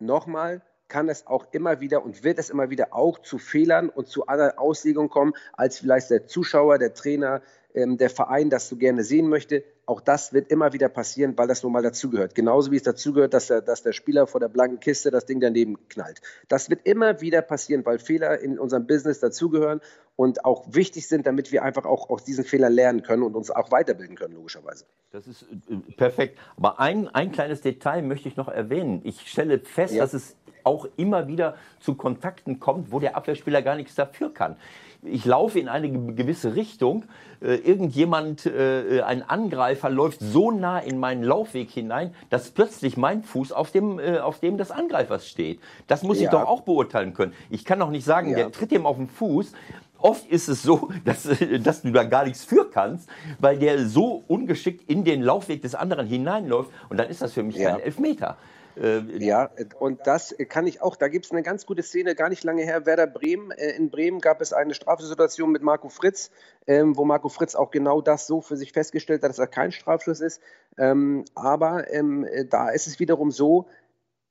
Speaker 4: nochmal, kann es auch immer wieder und wird es immer wieder auch zu Fehlern und zu anderen Auslegungen kommen, als vielleicht der Zuschauer, der Trainer, ähm, der Verein das so gerne sehen möchte. Auch das wird immer wieder passieren, weil das nun mal dazugehört. Genauso wie es dazugehört, dass der, dass der Spieler vor der blanken Kiste das Ding daneben knallt. Das wird immer wieder passieren, weil Fehler in unserem Business dazugehören und auch wichtig sind, damit wir einfach auch aus diesen Fehlern lernen können und uns auch weiterbilden können, logischerweise.
Speaker 3: Das ist äh, perfekt. Aber ein, ein kleines Detail möchte ich noch erwähnen. Ich stelle fest, ja. dass es auch immer wieder zu Kontakten kommt, wo der Abwehrspieler gar nichts dafür kann ich laufe in eine gewisse Richtung, äh, irgendjemand, äh, ein Angreifer läuft so nah in meinen Laufweg hinein, dass plötzlich mein Fuß auf dem, äh, auf dem des Angreifers steht. Das muss ja. ich doch auch beurteilen können. Ich kann doch nicht sagen, ja. der tritt ihm auf den Fuß. Oft ist es so, dass, dass du da gar nichts für kannst, weil der so ungeschickt in den Laufweg des anderen hineinläuft und dann ist das für mich ja. kein Elfmeter.
Speaker 4: Äh, ja, und das kann ich auch, da gibt es eine ganz gute Szene, gar nicht lange her, Werder Bremen. Äh, in Bremen gab es eine Strafsituation mit Marco Fritz, ähm, wo Marco Fritz auch genau das so für sich festgestellt hat, dass er kein Strafschuss ist. Ähm, aber ähm, da ist es wiederum so,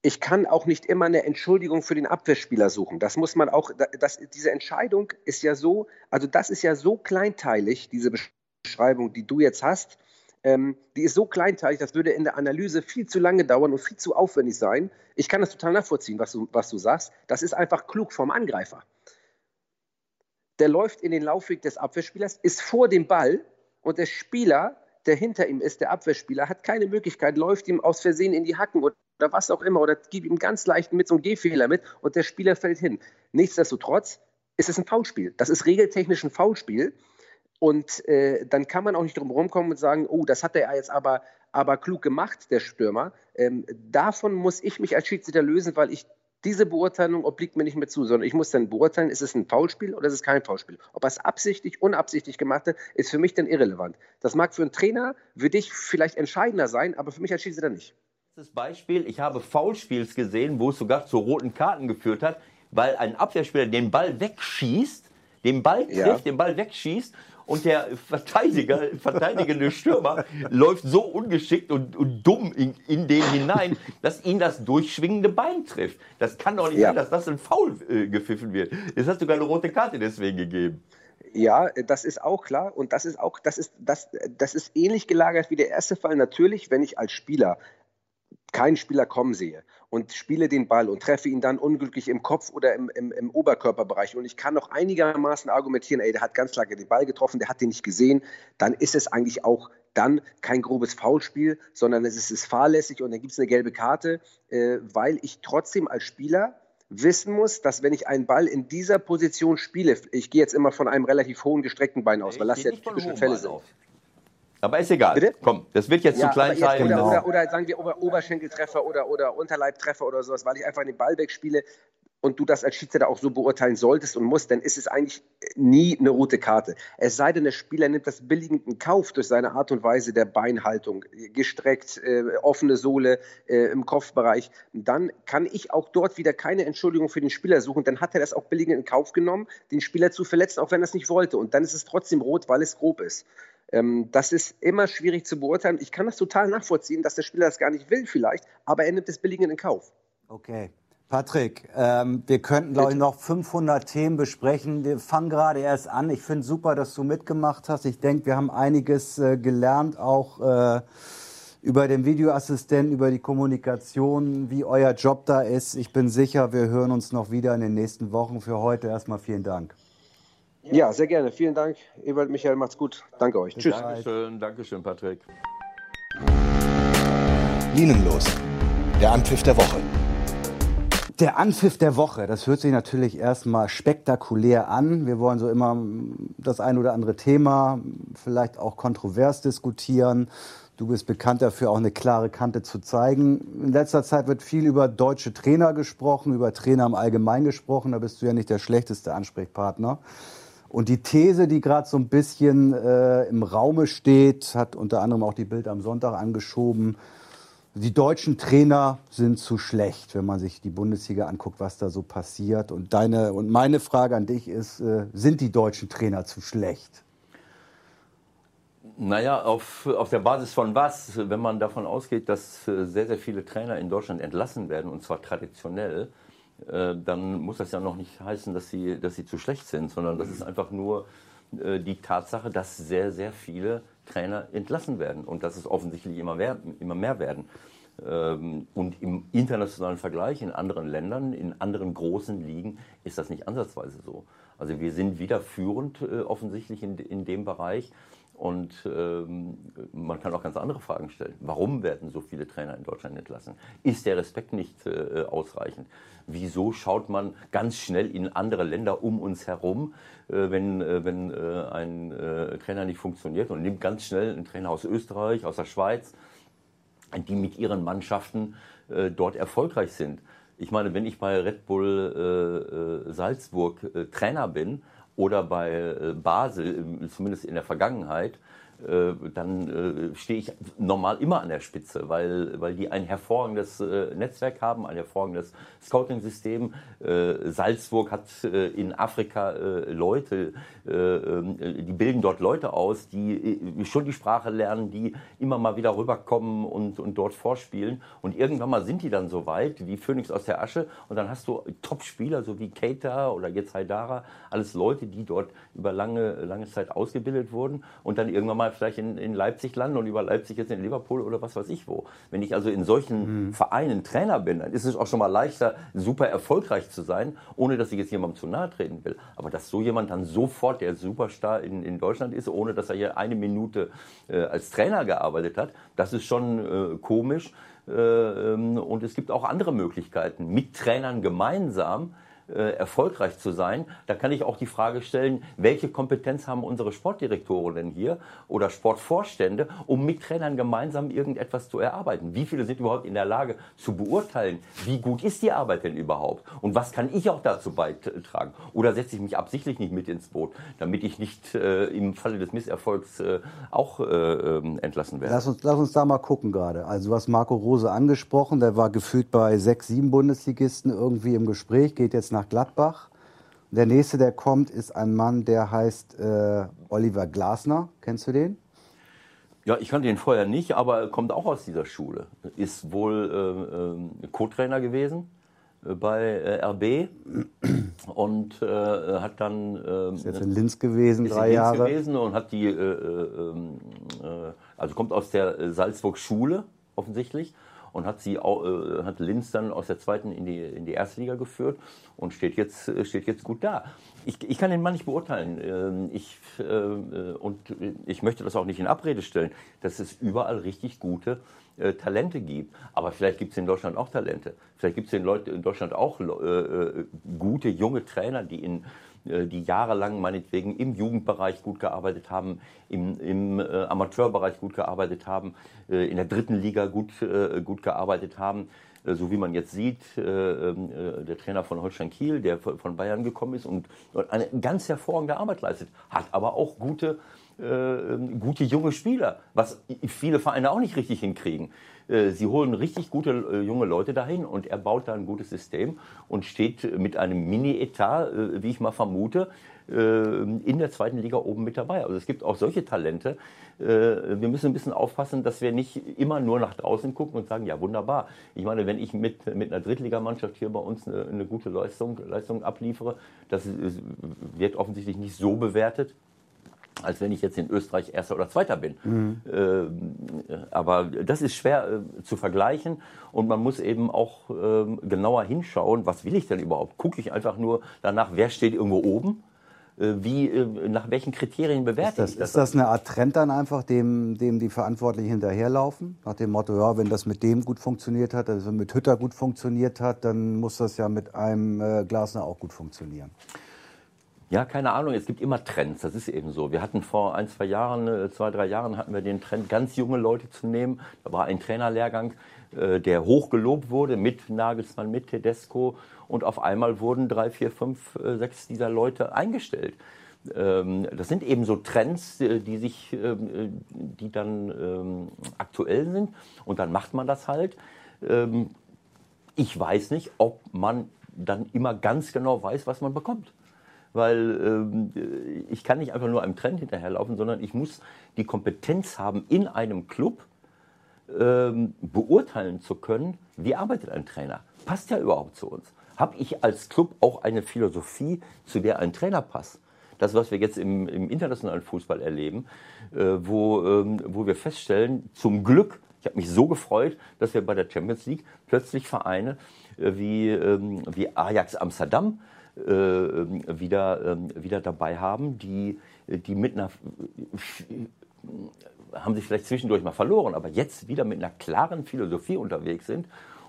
Speaker 4: ich kann auch nicht immer eine Entschuldigung für den Abwehrspieler suchen. Das muss man auch, das, diese Entscheidung ist ja so, also das ist ja so kleinteilig, diese Beschreibung, die du jetzt hast ähm, die ist so kleinteilig, das würde in der Analyse viel zu lange dauern und viel zu aufwendig sein. Ich kann das total nachvollziehen, was du, was du sagst. Das ist einfach klug vom Angreifer. Der läuft in den Laufweg des Abwehrspielers, ist vor dem Ball und der Spieler, der hinter ihm ist, der Abwehrspieler, hat keine Möglichkeit, läuft ihm aus Versehen in die Hacken oder was auch immer oder gibt ihm ganz leicht mit so einem Gehfehler mit und der Spieler fällt hin. Nichtsdestotrotz ist es ein Foulspiel. Das ist regeltechnisch ein Foulspiel. Und äh, dann kann man auch nicht drum rumkommen und sagen, oh, das hat er jetzt aber, aber klug gemacht, der Stürmer. Ähm, davon muss ich mich als Schiedsrichter lösen, weil ich diese Beurteilung obliegt mir nicht mehr zu, sondern ich muss dann beurteilen, ist es ein Foulspiel oder ist es kein Foulspiel. Ob er es absichtlich, unabsichtlich gemacht hat, ist für mich dann irrelevant. Das mag für einen Trainer, für dich vielleicht entscheidender sein, aber für mich als Schiedsrichter nicht.
Speaker 3: Das Beispiel, ich habe Foulspiels gesehen, wo es sogar zu roten Karten geführt hat, weil ein Abwehrspieler den Ball wegschießt, den Ball trifft, ja. den Ball wegschießt und der Verteidiger, verteidigende Stürmer läuft so ungeschickt und, und dumm in, in, den hinein, dass ihn das durchschwingende Bein trifft. Das kann doch nicht ja. sein, dass das ein Foul äh, gepfiffen wird. Jetzt hast du gar eine rote Karte deswegen gegeben.
Speaker 4: Ja, das ist auch klar und das ist auch, das ist, das, das ist ähnlich gelagert wie der erste Fall. Natürlich, wenn ich als Spieler keinen Spieler kommen sehe und spiele den Ball und treffe ihn dann unglücklich im Kopf oder im, im, im, Oberkörperbereich und ich kann noch einigermaßen argumentieren, ey, der hat ganz lange den Ball getroffen, der hat den nicht gesehen, dann ist es eigentlich auch dann kein grobes Foulspiel, sondern es ist fahrlässig und dann gibt es eine gelbe Karte, äh, weil ich trotzdem als Spieler wissen muss, dass wenn ich einen Ball in dieser Position spiele, ich gehe jetzt immer von einem relativ hohen gestreckten Bein aus, weil das ja typische Fälle sind. Auf.
Speaker 3: Aber ist egal. Bitte? Komm, das wird jetzt ja, zu klein sein.
Speaker 4: Oder, oder, oder, sagen wir Ober Oberschenkeltreffer oder, oder Unterleibtreffer oder sowas, weil ich einfach den Ball wegspiele und du das als Schiedsrichter auch so beurteilen solltest und musst, dann ist es eigentlich nie eine rote Karte. Es sei denn, der Spieler nimmt das billigend in Kauf durch seine Art und Weise der Beinhaltung, gestreckt, äh, offene Sohle äh, im Kopfbereich. Dann kann ich auch dort wieder keine Entschuldigung für den Spieler suchen. Dann hat er das auch billigend in Kauf genommen, den Spieler zu verletzen, auch wenn er es nicht wollte. Und dann ist es trotzdem rot, weil es grob ist. Ähm, das ist immer schwierig zu beurteilen. Ich kann das total nachvollziehen, dass der Spieler das gar nicht will vielleicht, aber er nimmt es billigend in Kauf.
Speaker 2: Okay. Patrick, ähm, wir könnten, glaube ich, noch 500 Themen besprechen. Wir fangen gerade erst an. Ich finde super, dass du mitgemacht hast. Ich denke, wir haben einiges äh, gelernt, auch äh, über den Videoassistenten, über die Kommunikation, wie euer Job da ist. Ich bin sicher, wir hören uns noch wieder in den nächsten Wochen. Für heute erstmal vielen Dank.
Speaker 4: Ja, sehr gerne. Vielen Dank. Ewald, Michael, macht's gut. Danke euch.
Speaker 3: Tschüss. Dankeschön, Dankeschön, Patrick.
Speaker 1: Linenlos. Der Anpfiff der Woche.
Speaker 2: Der Anpfiff der Woche, das hört sich natürlich erstmal spektakulär an. Wir wollen so immer das ein oder andere Thema vielleicht auch kontrovers diskutieren. Du bist bekannt dafür, auch eine klare Kante zu zeigen. In letzter Zeit wird viel über deutsche Trainer gesprochen, über Trainer im Allgemeinen gesprochen. Da bist du ja nicht der schlechteste Ansprechpartner. Und die These, die gerade so ein bisschen äh, im Raume steht, hat unter anderem auch die Bild am Sonntag angeschoben. Die deutschen Trainer sind zu schlecht, wenn man sich die Bundesliga anguckt, was da so passiert. Und deine und meine Frage an dich ist: äh, Sind die deutschen Trainer zu schlecht?
Speaker 3: Naja, auf, auf der Basis von was? Wenn man davon ausgeht, dass äh, sehr, sehr viele Trainer in Deutschland entlassen werden, und zwar traditionell, äh, dann muss das ja noch nicht heißen, dass sie, dass sie zu schlecht sind, sondern das ist einfach nur äh, die Tatsache, dass sehr, sehr viele Trainer entlassen werden und dass es offensichtlich immer mehr, immer mehr werden. Ähm, und im internationalen Vergleich in anderen Ländern, in anderen großen Ligen ist das nicht ansatzweise so. Also wir sind wieder führend äh, offensichtlich in, dem Bereich. Und ähm, man kann auch ganz andere Fragen stellen. Warum werden so viele Trainer in Deutschland entlassen? Ist der Respekt nicht äh, ausreichend? Wieso schaut man ganz schnell in andere Länder um uns herum, äh, wenn, äh, wenn äh, ein äh, Trainer nicht funktioniert und nimmt ganz schnell einen Trainer aus Österreich, aus der Schweiz, die mit ihren Mannschaften äh, dort erfolgreich sind? Ich meine, wenn ich bei Red Bull Salzburg Trainer bin, oder bei Basel, zumindest in der Vergangenheit, äh, dann äh, stehe ich normal immer an der Spitze, weil, weil die ein hervorragendes äh, Netzwerk haben, ein hervorragendes Scouting-System. Salzburg hat in Afrika Leute, ähm, die bilden dort Leute aus, die schon die Sprache lernen, die immer mal wieder rüberkommen und, und dort vorspielen. Und irgendwann mal sind die dann so weit, wie Phoenix aus der Asche. Und dann hast du Top-Spieler, so wie Keita oder jetzt Haidara, alles Leute, die dort über lange, lange Zeit ausgebildet wurden und dann irgendwann mal mal vielleicht in, in Leipzig landen und über Leipzig jetzt in Liverpool oder was weiß ich wo. Wenn ich also in solchen mhm. Vereinen Trainer bin, dann ist es auch schon mal leichter, super erfolgreich zu sein, ohne dass ich jetzt jemandem zu nahe treten will. Aber dass so jemand dann sofort der Superstar in, in Deutschland ist, ohne dass er hier eine Minute äh, als Trainer gearbeitet hat, das ist schon äh, komisch. Äh, ähm, und es gibt auch andere Möglichkeiten, mit Trainern gemeinsam äh, erfolgreich zu sein, da kann ich auch die Frage stellen, welche Kompetenz haben unsere Sportdirektoren denn hier oder Sportvorstände, um mit Trainern gemeinsam irgendetwas zu erarbeiten? Wie viele sind überhaupt in der Lage zu beurteilen, wie gut ist die Arbeit denn überhaupt? Und was kann ich auch dazu beitragen? Oder setze ich mich absichtlich nicht mit ins Boot, damit ich nicht äh, im Falle des Misserfolgs äh, auch äh, ähm, entlassen werde?
Speaker 2: Lass uns, lass uns da mal gucken gerade. Also hast Marco Rose angesprochen, der war gefühlt bei sechs, sieben Bundesligisten irgendwie im Gespräch, geht jetzt nach nach Gladbach. Der nächste, der kommt, ist ein Mann, der heißt äh, Oliver Glasner. Kennst du den?
Speaker 3: Ja, ich kannte ihn vorher nicht, aber er kommt auch aus dieser Schule. Ist wohl äh, äh, Co-Trainer gewesen äh, bei äh, RB und äh, hat dann
Speaker 2: äh, ist jetzt in Linz gewesen ist drei in Linz Jahre
Speaker 3: gewesen und hat die ähm, also kommt aus der Salzburg Schule offensichtlich und hat sie äh, hat Linz dann aus der zweiten in die, in die erste Liga geführt und steht jetzt, äh, steht jetzt gut da. Ich, ich kann den Mann nicht beurteilen. Ähm, ich, äh, und ich möchte das auch nicht in Abrede stellen, dass es überall richtig gute äh, Talente gibt. Aber vielleicht gibt es in Deutschland auch Talente. Vielleicht gibt es in, Deutschland auch gute junge Trainer, die in die jahrelang meinetwegen im Jugendbereich gut gearbeitet haben, im, im äh, Amateurbereich gut gearbeitet haben, äh, in der dritten Liga gut, äh, gut gearbeitet haben. Äh, so wie man jetzt sieht, äh, der Trainer von Holstein Kiel, der von Bayern gekommen ist und eine ganz hervorragende Arbeit leistet, hat aber auch gute, gute junge Spieler, was viele Vereine auch nicht richtig hinkriegen. Äh, sie holen richtig gute äh, junge Leute dahin und er baut da ein gutes System und steht mit einem Mini-Etat, äh, wie ich mal vermute, in der zweiten Liga oben mit dabei. Also es gibt auch solche Talente. Wir müssen ein bisschen aufpassen, dass wir nicht immer nur nach draußen gucken und sagen, ja wunderbar. Ich meine, wenn ich mit, mit einer Drittligamannschaft hier bei uns eine, eine gute Leistung, Leistung abliefere, das wird offensichtlich nicht so bewertet, als wenn ich jetzt in Österreich Erster oder Zweiter bin. Mhm. Äh, aber das ist schwer äh, zu vergleichen und man muss eben auch äh, genauer hinschauen, was will ich denn überhaupt? Gucke ich einfach nur danach, wer steht irgendwo oben? Äh, wie, äh, nach welchen Kriterien bewerte
Speaker 2: ist das,
Speaker 3: ich das?
Speaker 2: Ist das eine Art Trend dann einfach, dem, dem die Verantwortlichen hinterherlaufen? Nach dem Motto, ja, wenn das mit dem gut funktioniert hat, also mit Hütter gut funktioniert hat, dann muss das ja mit einem Glasner auch gut funktionieren.
Speaker 3: Ja, keine Ahnung, es gibt immer Trends, das ist eben so. Wir hatten vor ein, zwei Jahren, äh, zwei, drei Jahren hatten wir den Trend, ganz junge Leute zu nehmen. Da war ein Trainerlehrgang, äh, der hoch gelobt wurde mit Nagelsmann, mit Tedesco und auf einmal wurden drei, vier, fünf, äh, sechs dieser Leute eingestellt. Ähm, das sind eben so Trends, die sich, ähm, die dann ähm, aktuell sind und dann macht man das halt. Ich weiß nicht, ob man dann immer ganz genau weiß, was man bekommt weil ähm, ich kann nicht einfach nur einem Trend hinterherlaufen, sondern ich muss die Kompetenz haben, in einem Club ähm, beurteilen zu können, wie arbeitet ein Trainer. Passt ja überhaupt zu uns? Habe ich als Club auch eine Philosophie, zu der ein Trainer passt? Das, was wir jetzt im, im internationalen Fußball erleben, äh, wo, ähm, wo wir feststellen, zum Glück, ich habe mich so gefreut, dass wir bei der Champions League plötzlich Vereine äh, wie, ähm, wie Ajax Amsterdam äh, wieder, ähm, wieder dabei haben, die, die mit einer haben sich vielleicht zwischendurch mal verloren, aber jetzt wieder mit einer klaren Philosophie unterwegs sind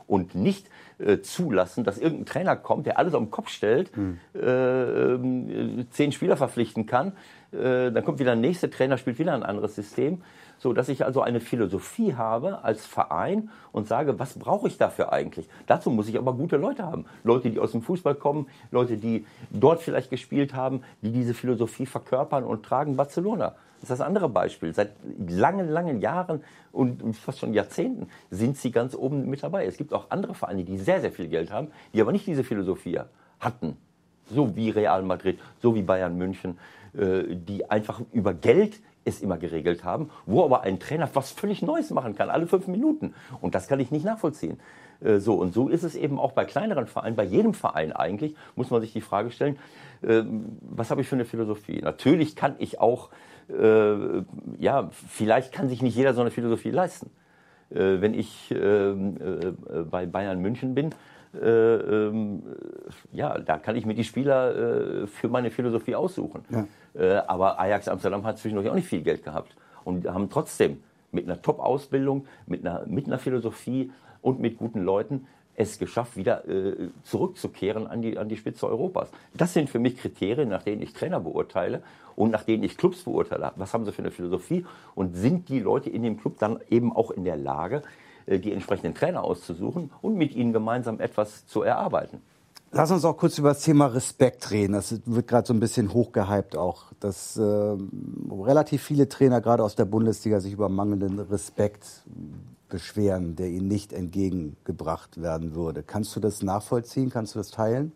Speaker 3: und nicht äh, zulassen, dass irgendein Trainer kommt, der alles auf den Kopf stellt, mhm. äh, zehn Spieler verpflichten kann, äh, dann kommt wieder ein nächster Trainer, spielt wieder ein anderes System, so dass ich also eine Philosophie habe als Verein und sage, was brauche ich dafür eigentlich? Dazu muss ich aber gute Leute haben, Leute, die aus dem Fußball kommen, Leute, die dort vielleicht gespielt haben, die diese Philosophie verkörpern und tragen. Barcelona das ist das andere Beispiel. Seit langen, langen Jahren und fast schon Jahrzehnten sind sie ganz oben mit dabei. Es gibt auch andere Vereine, die sehr, sehr viel Geld haben, die aber nicht diese Philosophie hatten. So wie Real Madrid, so wie Bayern München, äh, die einfach über Geld es immer geregelt haben, wo aber ein Trainer was völlig Neues machen kann, alle fünf Minuten. Und das kann ich nicht nachvollziehen. Äh, so, und so ist es eben auch bei kleineren Vereinen, bei jedem Verein eigentlich, muss man sich die Frage stellen, ähm, was habe ich für eine Philosophie? Natürlich kann ich auch äh, ja, vielleicht kann sich nicht jeder so eine Philosophie leisten. Äh, wenn ich ähm, äh, bei Bayern München bin, äh, ähm, ja, da kann ich mir die Spieler äh, für meine Philosophie aussuchen. Ja. Äh, aber Ajax Amsterdam hat zwischendurch auch nicht viel Geld gehabt und haben trotzdem mit einer Top-Ausbildung, mit einer, mit einer Philosophie und mit guten Leuten es geschafft, wieder äh, zurückzukehren an die, an die Spitze Europas. Das sind für mich Kriterien, nach denen ich Trainer beurteile und nach denen ich Clubs beurteile. Was haben sie für eine Philosophie und sind die Leute in dem Club dann eben auch in der Lage, äh, die entsprechenden Trainer auszusuchen und mit ihnen gemeinsam etwas zu erarbeiten?
Speaker 2: Lass uns auch kurz über das Thema Respekt reden. Das wird gerade so ein bisschen hochgehypt auch, dass äh, relativ viele Trainer gerade aus der Bundesliga sich über mangelnden Respekt beschweren, der ihnen nicht entgegengebracht werden würde. Kannst du das nachvollziehen? Kannst du das teilen?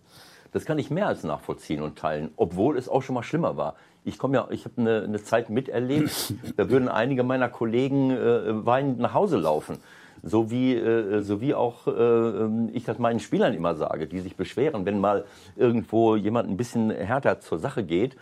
Speaker 3: Das kann ich mehr als nachvollziehen und teilen, obwohl es auch schon mal schlimmer war. Ich komme ja, ich habe eine, eine, Zeit miterlebt, da würden einige meiner Kollegen äh, weinend nach Hause laufen. So wie, äh, so wie auch äh, ich das meinen Spielern immer sage, die sich beschweren, wenn mal irgendwo jemand ein bisschen härter zur Sache geht.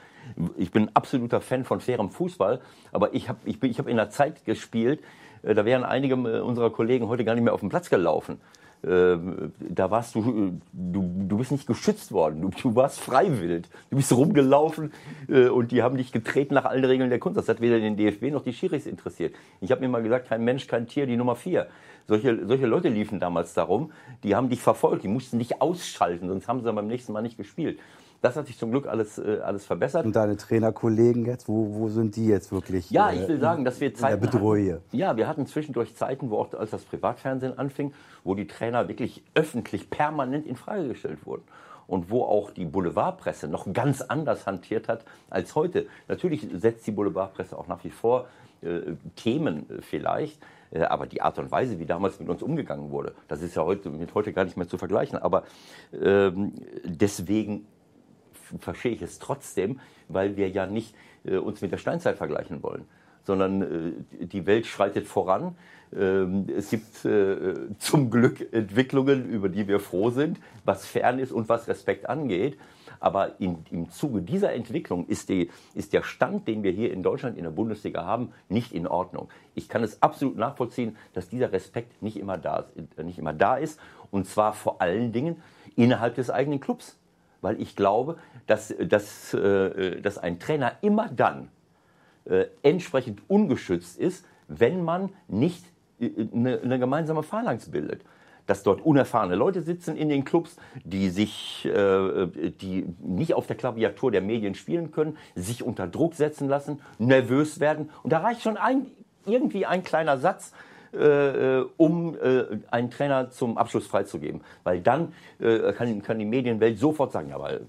Speaker 3: Ich bin absoluter Fan von fairem Fußball, aber ich habe ich, ich hab in einer Zeit gespielt, da wären einige äh, unserer Kollegen heute gar nicht mehr auf den Platz gelaufen. Äh, da warst du, du, du bist nicht geschützt worden, du, du warst freiwillig, du bist rumgelaufen und die haben dich getreten nach allen Regeln der Kunst. Das hat weder den DFB noch die Schiris interessiert. Ich habe mir mal gesagt, kein Mensch, kein Tier, die Nummer vier. Solche, solche Leute liefen damals darum, die haben dich verfolgt, die mussten dich ausschalten, sonst haben sie beim nächsten Mal nicht gespielt. Das hat sich zum Glück alles, äh, alles verbessert.
Speaker 2: Und deine Trainerkollegen jetzt, wo, wo sind die jetzt wirklich?
Speaker 3: Ja, ich will äh, sagen, dass wir Zeiten
Speaker 2: hatten,
Speaker 3: Ja, wir hatten zwischendurch Zeiten, wo auch als das Privatfernsehen anfing, wo die Trainer wirklich öffentlich permanent in Frage gestellt wurden und wo auch die Boulevardpresse noch ganz anders hantiert hat als heute. Natürlich setzt die Boulevardpresse auch nach wie vor äh, Themen äh, vielleicht, äh, aber die Art und Weise, wie damals mit uns umgegangen wurde, das ist ja heute mit heute gar nicht mehr zu vergleichen. Aber ähm, deswegen verstehe ich es trotzdem, weil wir ja nicht äh, uns mit der Steinzeit vergleichen wollen, sondern äh, die Welt schreitet voran. Ähm, es gibt äh, zum Glück Entwicklungen, über die wir froh sind, was fern und was Respekt angeht. Aber in, im Zuge dieser Entwicklung ist, die, ist der Stand, den wir hier in Deutschland in der Bundesliga haben, nicht in Ordnung. Ich kann es absolut nachvollziehen, dass dieser Respekt nicht immer da, nicht immer da ist. Und zwar vor allen Dingen innerhalb des eigenen Clubs weil ich glaube, dass, dass, äh, dass ein Trainer immer dann äh, entsprechend ungeschützt ist, wenn man nicht eine, äh, eine gemeinsame Phalanx bildet dass dort unerfahrene Leute sitzen in den Clubs, die sich, äh, die nicht auf der Klaviatur der Medien spielen können, sich unter Druck setzen lassen, nervös werden. Und da reicht schon ein, irgendwie ein kleiner Satz, äh, um äh, einen Trainer zum Abschluss freizugeben. Weil dann kann, kann, die Medienwelt sofort sagen, ja, aber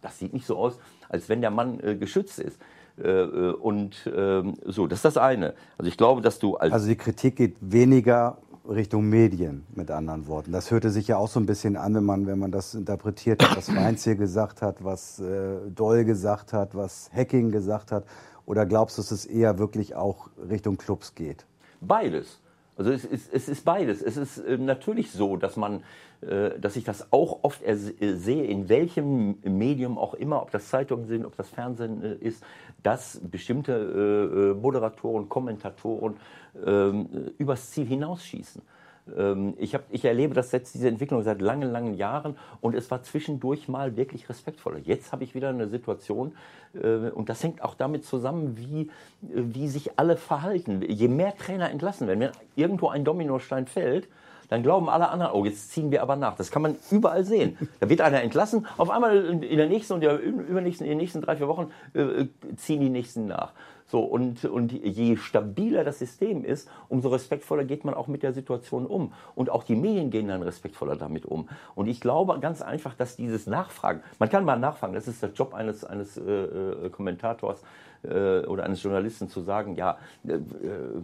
Speaker 3: das sieht nicht so aus, als wenn der Mann äh, geschützt ist. Äh, und ähm, so, das ist das eine. Also ich glaube, dass du
Speaker 2: als also die Kritik geht weniger Richtung Medien, mit anderen Worten. Das hörte sich ja auch so ein bisschen an, wenn man, wenn man das interpretiert hat, was Mainz hier gesagt hat, was äh, Doll gesagt hat, was Hacking gesagt hat. Oder glaubst du, dass es eher wirklich auch Richtung Clubs geht?
Speaker 3: Beides. Also es ist, es ist beides. Es ist äh, natürlich so, dass man, äh, dass ich das auch oft äh, sehe, in welchem Medium auch immer, ob das Zeitungen sind, ob das Fernsehen äh, ist, dass bestimmte äh, äh, Moderatoren, Kommentatoren ähm, übers Ziel hinausschießen. Ähm, ich, hab, ich erlebe das jetzt, diese Entwicklung seit langen, langen Jahren und es war zwischendurch mal wirklich respektvoller. Jetzt habe ich wieder eine Situation äh, und das hängt auch damit zusammen, wie, wie sich alle verhalten. Je mehr Trainer entlassen werden, wenn irgendwo ein Dominostein fällt, dann glauben alle anderen, oh, jetzt ziehen wir aber nach. Das kann man überall sehen. Da wird einer entlassen, auf einmal in der nächsten und der übernächsten, in den nächsten drei, vier Wochen äh, ziehen die nächsten nach. So, und, und je stabiler das System ist, umso respektvoller geht man auch mit der Situation um. Und auch die Medien gehen dann respektvoller damit um. Und ich glaube ganz einfach, dass dieses Nachfragen, man kann mal nachfragen, das ist der Job eines, eines äh, äh Kommentators, äh, oder eines Journalisten zu sagen, ja, äh, äh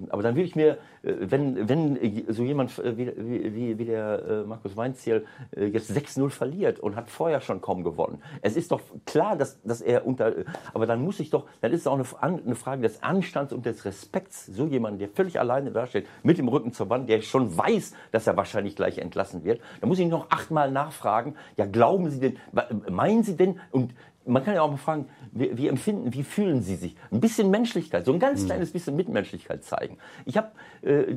Speaker 3: aber dann will ich mir, äh, wenn, wenn so jemand wie, wie, wie der Markus Weinziel jetzt 6-0 verliert und hat vorher schon kaum gewonnen. Es ist doch klar, dass, dass er unter, aber dann muss ich doch, dann ist es auch eine, eine Frage des Anstands und des Respekts, so jemand, der völlig alleine dasteht, mit dem Rücken zur Wand, der schon weiß, dass er wahrscheinlich gleich entlassen wird. Da muss ich noch achtmal nachfragen, ja, glauben Sie denn, meinen Sie denn, und man kann ja auch mal fragen, wie, wie, empfinden, wie fühlen Sie sich? Ein bisschen Menschlichkeit, so ein ganz mhm. kleines bisschen Mitmenschlichkeit zeigen. Ich habe, äh,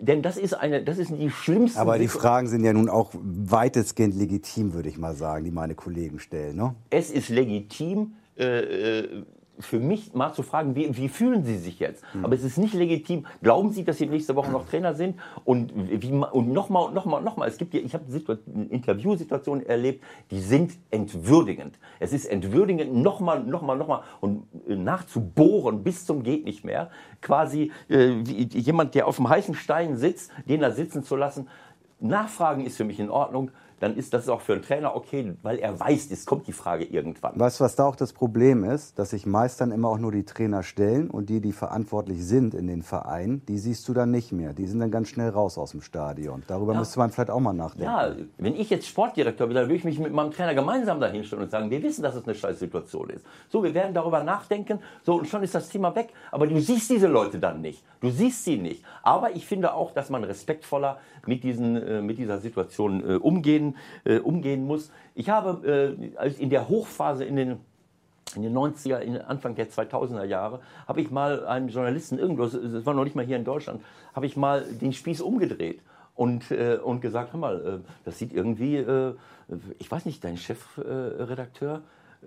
Speaker 3: denn das ist eine, das ist die schlimmste.
Speaker 2: Aber die Fragen sind ja nun auch weitestgehend legitim, würde ich mal sagen, die meine Kollegen stellen. Ne?
Speaker 3: Es ist legitim. Äh, äh für mich mal zu fragen, wie, wie fühlen Sie sich jetzt? Mhm. Aber es ist nicht legitim. Glauben Sie, dass Sie nächste Woche noch Trainer sind? Und, wie, und nochmal und nochmal und nochmal. Es gibt ja, ich habe Interviewsituationen erlebt, die sind entwürdigend. Es ist entwürdigend, nochmal, nochmal, nochmal und äh, nachzubohren bis zum geht nicht mehr. Quasi äh, jemand, der auf dem heißen Stein sitzt, den da sitzen zu lassen. Nachfragen ist für mich in Ordnung dann ist das auch für einen Trainer okay, weil er weiß, es kommt die Frage irgendwann.
Speaker 2: Weißt du, was da auch das Problem ist? Dass sich meist dann immer auch nur die Trainer stellen und die, die verantwortlich sind in den Vereinen, die siehst du dann nicht mehr. Die sind dann ganz schnell raus aus dem Stadion. Darüber ja. müsste man vielleicht auch mal nachdenken.
Speaker 3: Ja, wenn ich jetzt Sportdirektor bin, dann würde ich mich mit meinem Trainer gemeinsam dahinstellen und sagen, wir wissen, dass es eine Scheißsituation ist. So, wir werden darüber nachdenken, so und schon ist das Thema weg. Aber du siehst diese Leute dann nicht. Du siehst sie nicht. Aber ich finde auch, dass man respektvoller mit, diesen, äh, mit dieser Situation äh, umgehen, äh, umgehen muss. Ich habe äh, in der Hochphase in den in den 90er, in Anfang der 2000er Jahre, habe ich mal einem Journalisten irgendwo, das war noch nicht mal hier in Deutschland, habe ich mal den Spieß umgedreht und, äh, und gesagt, hör mal, äh, das sieht irgendwie, äh, ich weiß nicht, dein Chefredakteur,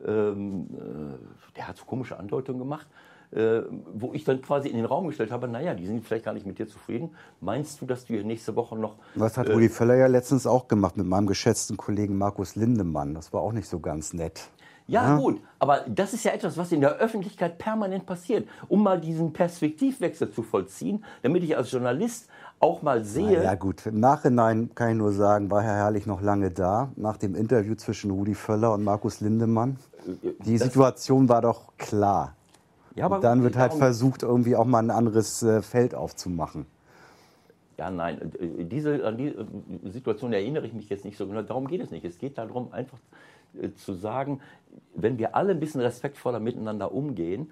Speaker 3: ähm, äh, der hat so komische Andeutungen gemacht äh, wo ich dann quasi in den Raum gestellt habe, naja, die sind vielleicht gar nicht mit dir zufrieden. Meinst du, dass du hier nächste Woche noch...
Speaker 2: Was hat äh, Rudi Völler ja letztens auch gemacht mit meinem geschätzten Kollegen Markus Lindemann. Das war auch nicht so ganz nett.
Speaker 3: Ja, ja, gut, aber das ist ja etwas, was in der Öffentlichkeit permanent passiert, um mal diesen Perspektivwechsel zu vollziehen, damit ich als Journalist auch mal sehe.
Speaker 2: Ja gut, im Nachhinein kann ich nur sagen, war Herr Herrlich noch lange da, nach dem Interview zwischen Rudi Völler und Markus Lindemann. Äh, Die Situation war doch klar. Ja, aber dann wird halt versucht, irgendwie auch mal ein anderes äh, Feld aufzumachen.
Speaker 3: Ja, nein, äh, diese, an die äh, Situation erinnere ich mich jetzt nicht so genau. Darum geht es nicht. Es geht darum, einfach zu sagen, wenn wir alle ein bisschen respektvoller miteinander umgehen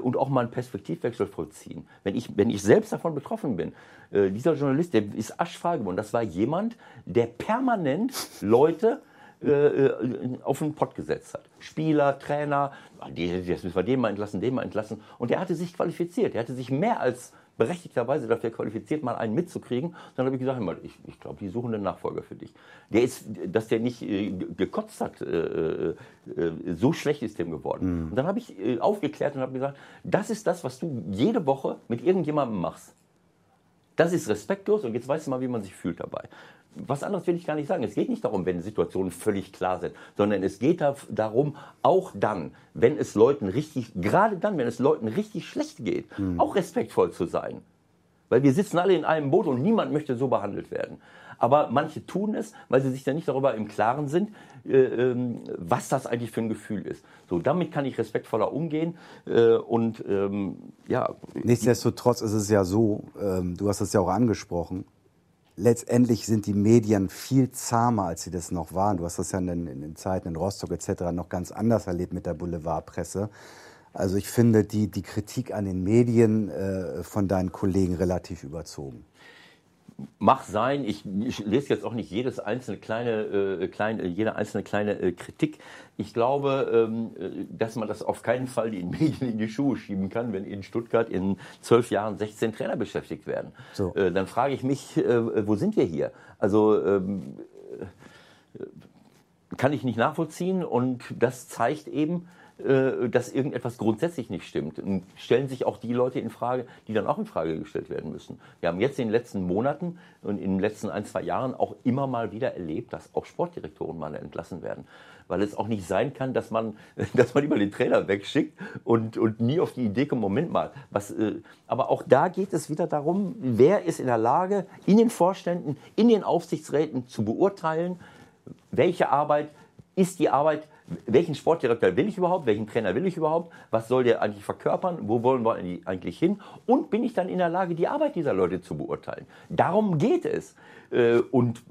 Speaker 3: und auch mal einen Perspektivwechsel vollziehen. Wenn ich, wenn ich selbst davon betroffen bin, dieser Journalist, der ist aschfahl geworden. Das war jemand, der permanent Leute äh, äh, auf den Pott gesetzt hat. Spieler, Trainer, jetzt müssen wir den mal entlassen, den mal entlassen. Und er hatte sich qualifiziert. Er hatte sich mehr als berechtigterweise dafür qualifiziert, mal einen mitzukriegen. Dann habe ich gesagt, ich, ich glaube, die suchen einen Nachfolger für dich. Der ist, dass der nicht äh, gekotzt hat, äh, äh, so schlecht ist dem geworden. Mhm. Und dann habe ich äh, aufgeklärt und habe gesagt, das ist das, was du jede Woche mit irgendjemandem machst. Das ist respektlos und jetzt weißt du mal, wie man sich fühlt dabei was anderes will ich gar nicht sagen. Es geht nicht darum, wenn Situationen völlig klar sind, sondern es geht darum, auch dann, wenn es Leuten richtig, gerade dann, wenn es Leuten richtig schlecht geht, mhm. auch respektvoll zu sein. Weil wir sitzen alle in einem Boot und niemand möchte so behandelt werden. Aber manche tun es, weil sie sich dann nicht darüber im Klaren sind, äh, ähm, was das eigentlich für ein Gefühl ist. So, damit kann ich respektvoller umgehen äh, und ähm, ja.
Speaker 2: Nichtsdestotrotz ist es ja so, ähm, du hast es ja auch angesprochen, letztendlich sind die Medien viel zahmer, als sie das noch waren. Du hast das ja in den, in den Zeiten in Rostock etc. noch ganz anders erlebt mit der Boulevardpresse. Also ich finde die, die Kritik an den Medien äh, von deinen Kollegen relativ überzogen.
Speaker 3: Mach sein. Ich, ich, lese jetzt auch nicht jedes einzelne kleine, äh, kleine, jede einzelne kleine äh, Kritik. Ich glaube, ähm, äh, dass man das auf keinen Fall den Medien in die Schuhe schieben kann, wenn in Stuttgart in zwölf Jahren 16 Trainer beschäftigt werden. So. Äh, dann frage ich mich, äh, wo sind wir hier? Also ähm, äh, kann ich nicht nachvollziehen und das zeigt eben, äh, dass irgendetwas grundsätzlich nicht stimmt. Und stellen sich auch die Leute in Frage, die dann auch in Frage gestellt werden müssen. Wir haben jetzt in den letzten Monaten und in den letzten ein, zwei Jahren auch immer mal wieder erlebt, dass auch Sportdirektoren mal entlassen werden. Weil es auch nicht sein kann, dass man, dass man immer den Trainer wegschickt und, und nie auf die Idee kommt, Moment mal. Was, äh, aber auch da geht es wieder darum, wer ist in der Lage, in den Vorständen, in den Aufsichtsräten zu beurteilen, welche Arbeit ist die Arbeit, welchen Sportdirektor will ich überhaupt, welchen Trainer will ich überhaupt, was soll der eigentlich verkörpern, wo wollen wir eigentlich hin und bin ich dann in der Lage, die Arbeit dieser Leute zu beurteilen. Darum geht es. Äh, und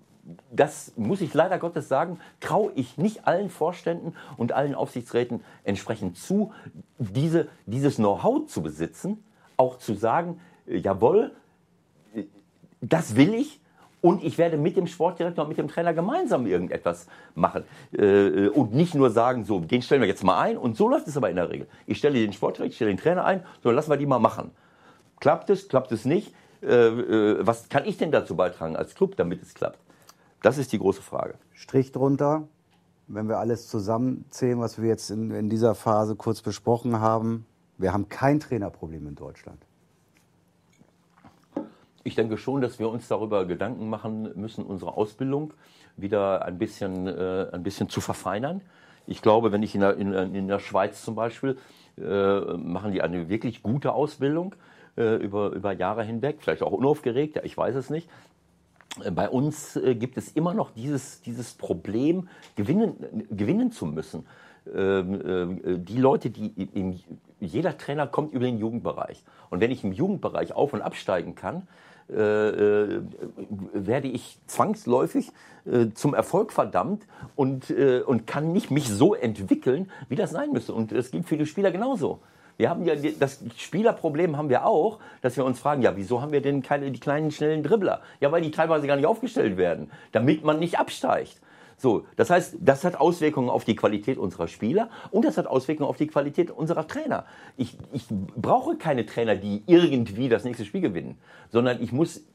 Speaker 3: das muss ich leider Gottes sagen, traue ich nicht allen Vorständen und allen Aufsichtsräten entsprechend zu, diese, dieses Know-how zu besitzen, auch zu sagen, äh, jawohl, äh, das will ich, und ich werde mit dem Sportdirektor und mit dem Trainer gemeinsam irgendetwas machen. Äh, und nicht nur sagen, so, den stellen wir jetzt mal ein. Und so läuft es aber in der Regel. Ich stelle den Sportdirektor, ich stelle den Trainer ein, so lassen wir die mal machen. Klappt es, klappt es nicht? Äh, äh, was kann ich denn dazu beitragen als Club, damit es klappt? Das ist die große Frage.
Speaker 2: Strich drunter, wenn wir alles zusammenzählen, was wir jetzt in, in dieser Phase kurz besprochen haben. Wir haben kein Trainerproblem in Deutschland.
Speaker 3: Ich denke schon, dass wir uns darüber Gedanken machen müssen, unsere Ausbildung wieder ein bisschen, äh, ein bisschen zu verfeinern. Ich glaube, wenn ich in der, in, in der Schweiz zum Beispiel, äh, machen die eine wirklich gute Ausbildung äh, über, über Jahre hinweg, vielleicht auch unaufgeregt, ich weiß es nicht. Bei uns äh, gibt es immer noch dieses, dieses Problem, gewinnen, gewinnen zu müssen. Ähm, äh, die Leute, die im, jeder Trainer kommt über den Jugendbereich. Und wenn ich im Jugendbereich auf- und absteigen kann, äh, äh, werde ich zwangsläufig äh, zum Erfolg verdammt und, äh, und kann nicht mich so entwickeln, wie das sein müsste. Und das gilt für die Spieler genauso. Wir haben ja das Spielerproblem haben wir auch, dass wir uns fragen, ja, wieso haben wir denn keine die kleinen schnellen Dribbler? Ja, weil die teilweise gar nicht aufgestellt werden, damit man nicht absteigt. So, das heißt, das hat Auswirkungen auf die Qualität unserer Spieler und das hat Auswirkungen auf die Qualität unserer Trainer. Ich, ich brauche keine Trainer, die irgendwie das nächste Spiel gewinnen, sondern ich muss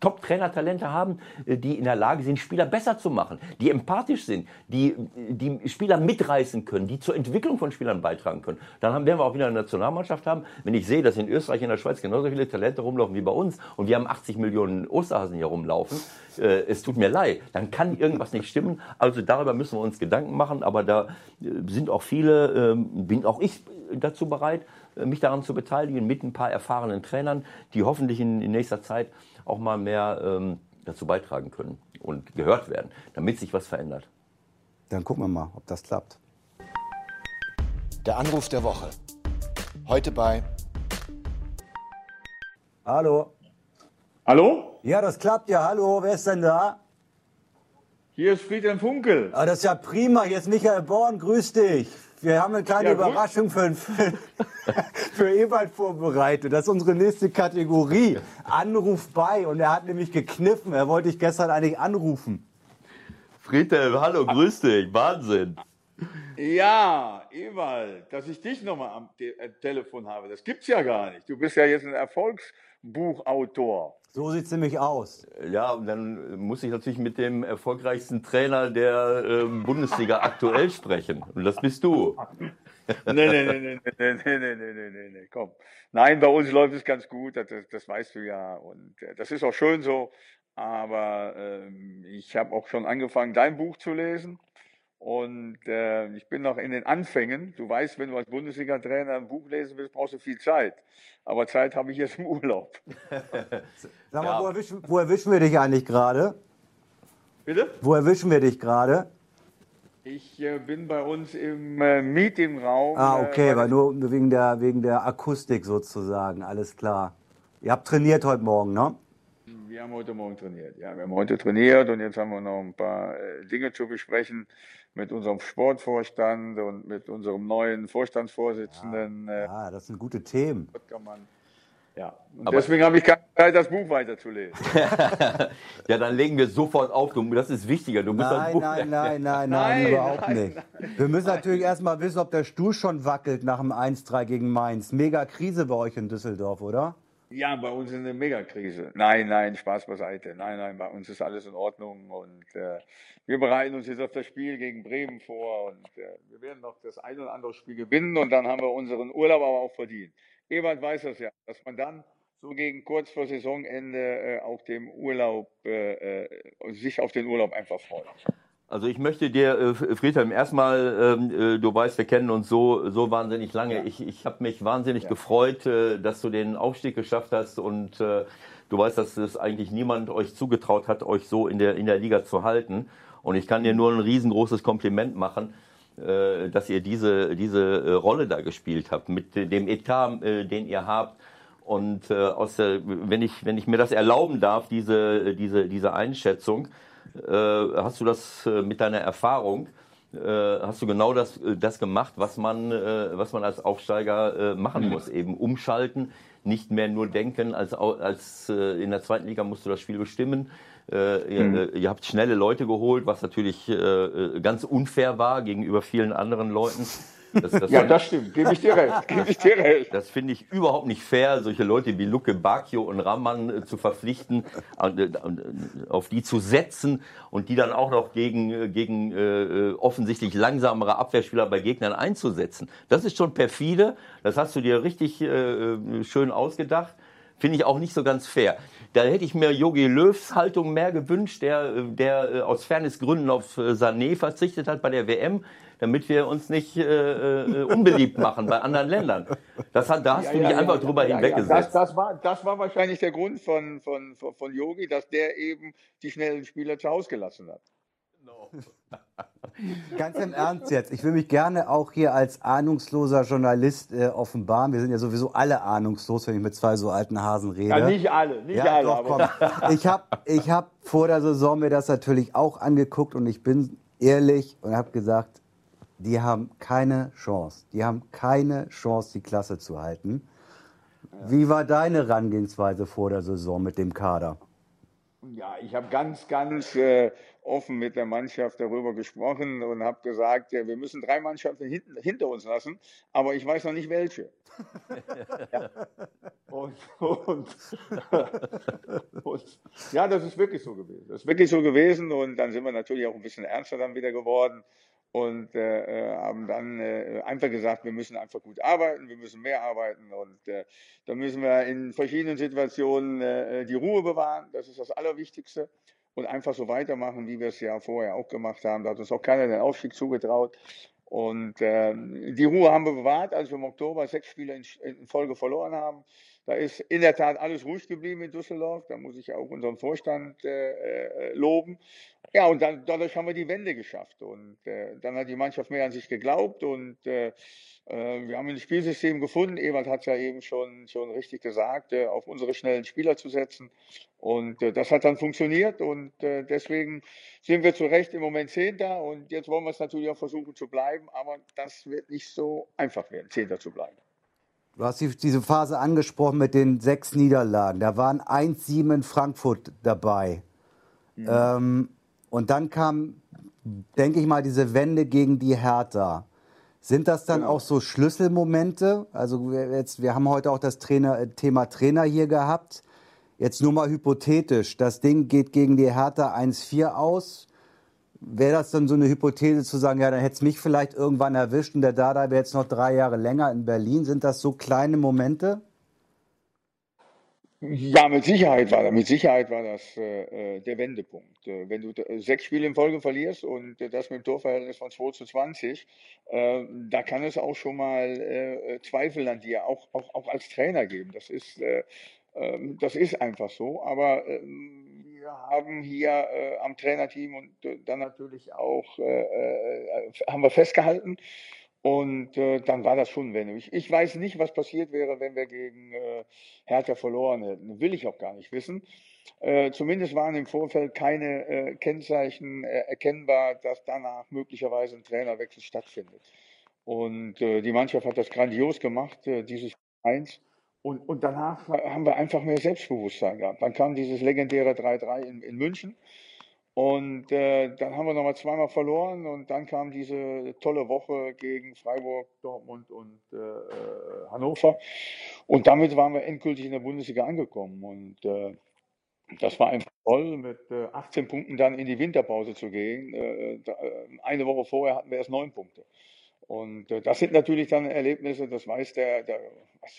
Speaker 3: Top-Trainer-Talente haben, äh, die in der Lage sind, Spieler besser zu machen, die empathisch sind, die die Spieler mitreißen können, die zur Entwicklung von Spielern beitragen können. Dann haben, werden wir auch wieder eine Nationalmannschaft haben. Wenn ich sehe, dass in Österreich in der Schweiz genauso viele Talente rumlaufen wie bei uns und wir haben 80 Millionen Osterhasen hier rumlaufen, äh, es tut mir leid, dann kann irgendwas nicht stimmen. Also darüber müssen wir uns Gedanken machen, aber da äh, sind auch viele, äh, bin auch ich dazu bereit, äh, mich daran zu beteiligen, mit ein paar erfahrenen Trainern, die hoffentlich in, in nächster Zeit auch mal mehr ähm, dazu beitragen können und gehört werden, damit sich was verändert.
Speaker 2: Dann gucken wir mal, ob das klappt.
Speaker 1: Der Anruf der Woche. Heute bei.
Speaker 2: Hallo.
Speaker 5: Hallo?
Speaker 2: Ja, das klappt ja. Hallo, wer ist denn da?
Speaker 5: Hier ist Friedhelm Funkel.
Speaker 2: Ah, das ist ja prima. Hier ist Michael Born. Grüß dich. Wir haben eine kleine ja, Überraschung für, für, für Ewald vorbereitet. Das ist unsere nächste Kategorie. Anruf bei. Und er hat nämlich gekniffen. Er wollte dich gestern eigentlich anrufen.
Speaker 3: Friedhelm, hallo, grüß dich. Wahnsinn.
Speaker 5: Ja, Ewald, dass ich dich nochmal am Te äh, Telefon habe, das gibt's ja gar nicht. Du bist ja jetzt ein Erfolgsbuchautor.
Speaker 2: So sieht es nämlich aus.
Speaker 3: Ja, und dann muss ich natürlich mit dem erfolgreichsten Trainer der äh, Bundesliga aktuell sprechen. Und das bist du.
Speaker 5: nee, nee, nee, nee, nee, nee, nee, nee, nee, nee, nee, komm. Nein, bei uns läuft es ganz gut, das, das weißt du ja. Und äh, das ist auch schön so. Aber ähm, ich habe auch schon angefangen, dein Buch zu lesen. Und äh, ich bin noch in den Anfängen. Du weißt, wenn du als Bundesliga-Trainer ein Buch lesen willst, brauchst du viel Zeit. Aber Zeit habe ich jetzt im Urlaub.
Speaker 2: Sag mal, ja. wo, erwischen, wo, erwischen, wir dich eigentlich gerade?
Speaker 5: Bitte?
Speaker 2: Wo erwischen wir dich gerade?
Speaker 5: Ich äh, bin bei uns im äh, Meetingraum.
Speaker 2: Ah, äh, okay, weil nur wegen der, wegen der Akustik sozusagen, alles klar. Ihr habt trainiert heute Morgen, ne?
Speaker 5: Wir haben heute Morgen trainiert, ja. Wir haben heute trainiert und jetzt haben wir noch ein paar äh, Dinge zu besprechen mit unserem Sportvorstand und mit unserem neuen Vorstandsvorsitzenden.
Speaker 2: Ja, äh, ja das sind gute Themen.
Speaker 5: Ja, und Aber deswegen habe ich keine Zeit, das Buch weiterzulesen.
Speaker 3: ja, dann legen wir sofort auf. Du, das ist wichtiger. Du musst
Speaker 2: nein,
Speaker 3: das Buch
Speaker 2: nein, nein, nein, nein, nein, überhaupt nein, nicht. Nein, wir müssen natürlich erstmal wissen, ob der Stuhl schon wackelt nach dem 1-3 gegen Mainz. Mega Krise bei euch in Düsseldorf, oder?
Speaker 5: Ja, bei uns ist eine Megakrise. Nein, nein, Spaß beiseite. Nein, nein, bei uns ist alles in Ordnung und äh, wir bereiten uns jetzt auf das Spiel gegen Bremen vor und äh, wir werden noch das ein oder andere Spiel gewinnen und dann haben wir unseren Urlaub aber auch verdient. Ewald weiß das ja, dass man dann so gegen kurz vor Saisonende äh, auf dem Urlaub, äh, äh, sich auf den Urlaub einfach freut.
Speaker 3: Also ich möchte dir, äh, Friedhelm, erstmal, ähm, äh, du weißt, wir kennen uns so, so wahnsinnig lange. Ja. Ich, ich habe mich wahnsinnig ja. gefreut, äh, dass du den Aufstieg geschafft hast und äh, du weißt, dass es eigentlich niemand euch zugetraut hat, euch so in der, in der Liga zu halten. Und ich kann dir nur ein riesengroßes Kompliment machen äh, dass ihr diese, diese äh, Rolle da gespielt habt, mit dem Etat, äh, den ihr habt. Und aus der, wenn, ich, wenn ich mir das erlauben darf, diese, diese, diese Einschätzung, hast du das mit deiner Erfahrung, hast du genau das, das gemacht, was man, was man als Aufsteiger machen muss, eben umschalten, nicht mehr nur denken, als, als in der zweiten Liga musst du das Spiel bestimmen, äh, ihr, mhm. Äh, ihr, habt schnelle Leute geholt, was natürlich äh, äh, ganz unfair war gegenüber vielen anderen Leuten.
Speaker 5: Das, das ja, das stimmt, gebe ich dir recht. Gebe ich dir recht.
Speaker 3: Das finde ich überhaupt nicht fair, solche Leute wie Luke Bacchio und Ramman äh, zu verpflichten, äh, auf die zu setzen und die dann auch noch gegen, gegen äh, offensichtlich langsamere Abwehrspieler bei Gegnern einzusetzen. Das ist schon perfide. Das hast du dir richtig äh, schön ausgedacht. Finde ich auch nicht so ganz fair. Da hätte ich mir Jogi Löws Haltung mehr gewünscht, der, der äh, aus Fairnessgründen auf äh, Sané verzichtet hat bei der WM, damit wir uns nicht äh, äh, unbeliebt machen bei anderen Ländern. Das hat, da hast ja, du ja, dich ja, einfach drüber hinweggesetzt.
Speaker 5: Das, das, war, das war wahrscheinlich der Grund von, von, von Yogi, dass der eben die schnellen Spieler zu Hause gelassen hat. No.
Speaker 2: Ganz im Ernst jetzt. Ich will mich gerne auch hier als ahnungsloser Journalist äh, offenbaren. Wir sind ja sowieso alle ahnungslos, wenn ich mit zwei so alten Hasen rede. Ja,
Speaker 5: nicht alle, nicht ja, alle. Doch,
Speaker 2: komm. Ich habe ich hab vor der Saison mir das natürlich auch angeguckt und ich bin ehrlich und habe gesagt, die haben keine Chance. Die haben keine Chance, die Klasse zu halten. Wie war deine Herangehensweise vor der Saison mit dem Kader?
Speaker 5: Ja, ich habe ganz, ganz äh, offen mit der Mannschaft darüber gesprochen und habe gesagt, ja, wir müssen drei Mannschaften hinten, hinter uns lassen, aber ich weiß noch nicht welche. ja. Und, und, und, ja, das ist wirklich so gewesen. Das ist wirklich so gewesen und dann sind wir natürlich auch ein bisschen ernster dann wieder geworden und äh, äh, haben dann äh, einfach gesagt, wir müssen einfach gut arbeiten, wir müssen mehr arbeiten und äh, da müssen wir in verschiedenen Situationen äh, die Ruhe bewahren. Das ist das Allerwichtigste und einfach so weitermachen, wie wir es ja vorher auch gemacht haben. Da hat uns auch keiner den Aufstieg zugetraut. Und äh, die Ruhe haben wir bewahrt, als wir im Oktober sechs Spiele in, in, Folge verloren haben. Da ist in der Tat alles ruhig geblieben in Düsseldorf. Da muss ich auch unseren Vorstand äh, äh, loben. Ja, und dann, dadurch haben wir die Wende geschafft. Und äh, dann hat die Mannschaft mehr an sich geglaubt und äh, äh, wir haben ein Spielsystem gefunden. Ewald hat es ja eben schon, schon richtig gesagt, äh, auf unsere schnellen Spieler zu setzen. Und äh, das hat dann funktioniert und deswegen sind wir zu Recht im Moment Zehnter und jetzt wollen wir es natürlich auch versuchen zu bleiben, aber das wird nicht so einfach werden, Zehnter zu bleiben.
Speaker 2: Du hast diese Phase angesprochen mit den sechs Niederlagen. Da waren 1-7 in Frankfurt dabei. Mhm. Ähm, und dann kam, denke ich mal, diese Wende gegen die Hertha. Sind das dann genau. auch so Schlüsselmomente? Also jetzt, wir haben heute auch das Trainer, äh, Thema Trainer hier gehabt. Jetzt nur mal hypothetisch. Das Ding geht gegen die Hertha 1-4 aus. Wäre das dann so eine Hypothese zu sagen, ja, dann hätte es mich vielleicht irgendwann erwischt und der Dada wäre jetzt noch drei Jahre länger in Berlin? Sind das so kleine Momente?
Speaker 5: Ja, mit Sicherheit war das, mit Sicherheit war das äh, äh der Wendepunkt. Äh, wenn du äh, sechs Spiele in Folge verlierst und das mit dem Torverhältnis von 2 zu 20, äh, da kann es auch schon mal Zweifel an dir, auch, auch, auch als Trainer geben. Das ist, äh, ähm, das ist einfach so. Aber äh, wir haben hier äh, am Trainerteam und äh, dann natürlich auch, äh, äh, haben wir festgehalten, und äh, dann war das schon wenn Ich, weiß nicht, was passiert wäre, wenn wir gegen äh, Hertha verloren hätten. Will ich auch gar nicht wissen. Zumindest waren im Vorfeld keine Kennzeichen erkennbar, dass danach möglicherweise ein Trainerwechsel stattfindet. Und die Mannschaft hat das grandios gemacht, dieses eins. Und, und danach haben wir einfach mehr Selbstbewusstsein gehabt. Dann kam dieses legendäre 3-3 in, in München. Und äh, dann haben wir nochmal zweimal verloren und dann kam diese tolle Woche gegen Freiburg, Dortmund und äh, äh Hannover. Und damit waren wir endgültig in der Bundesliga angekommen. Und äh, das war einfach toll, mit äh, 18 Punkten dann in die Winterpause zu gehen. Äh, äh, eine Woche vorher hatten wir erst neun Punkte. Und äh, das sind natürlich dann Erlebnisse, das weiß der, der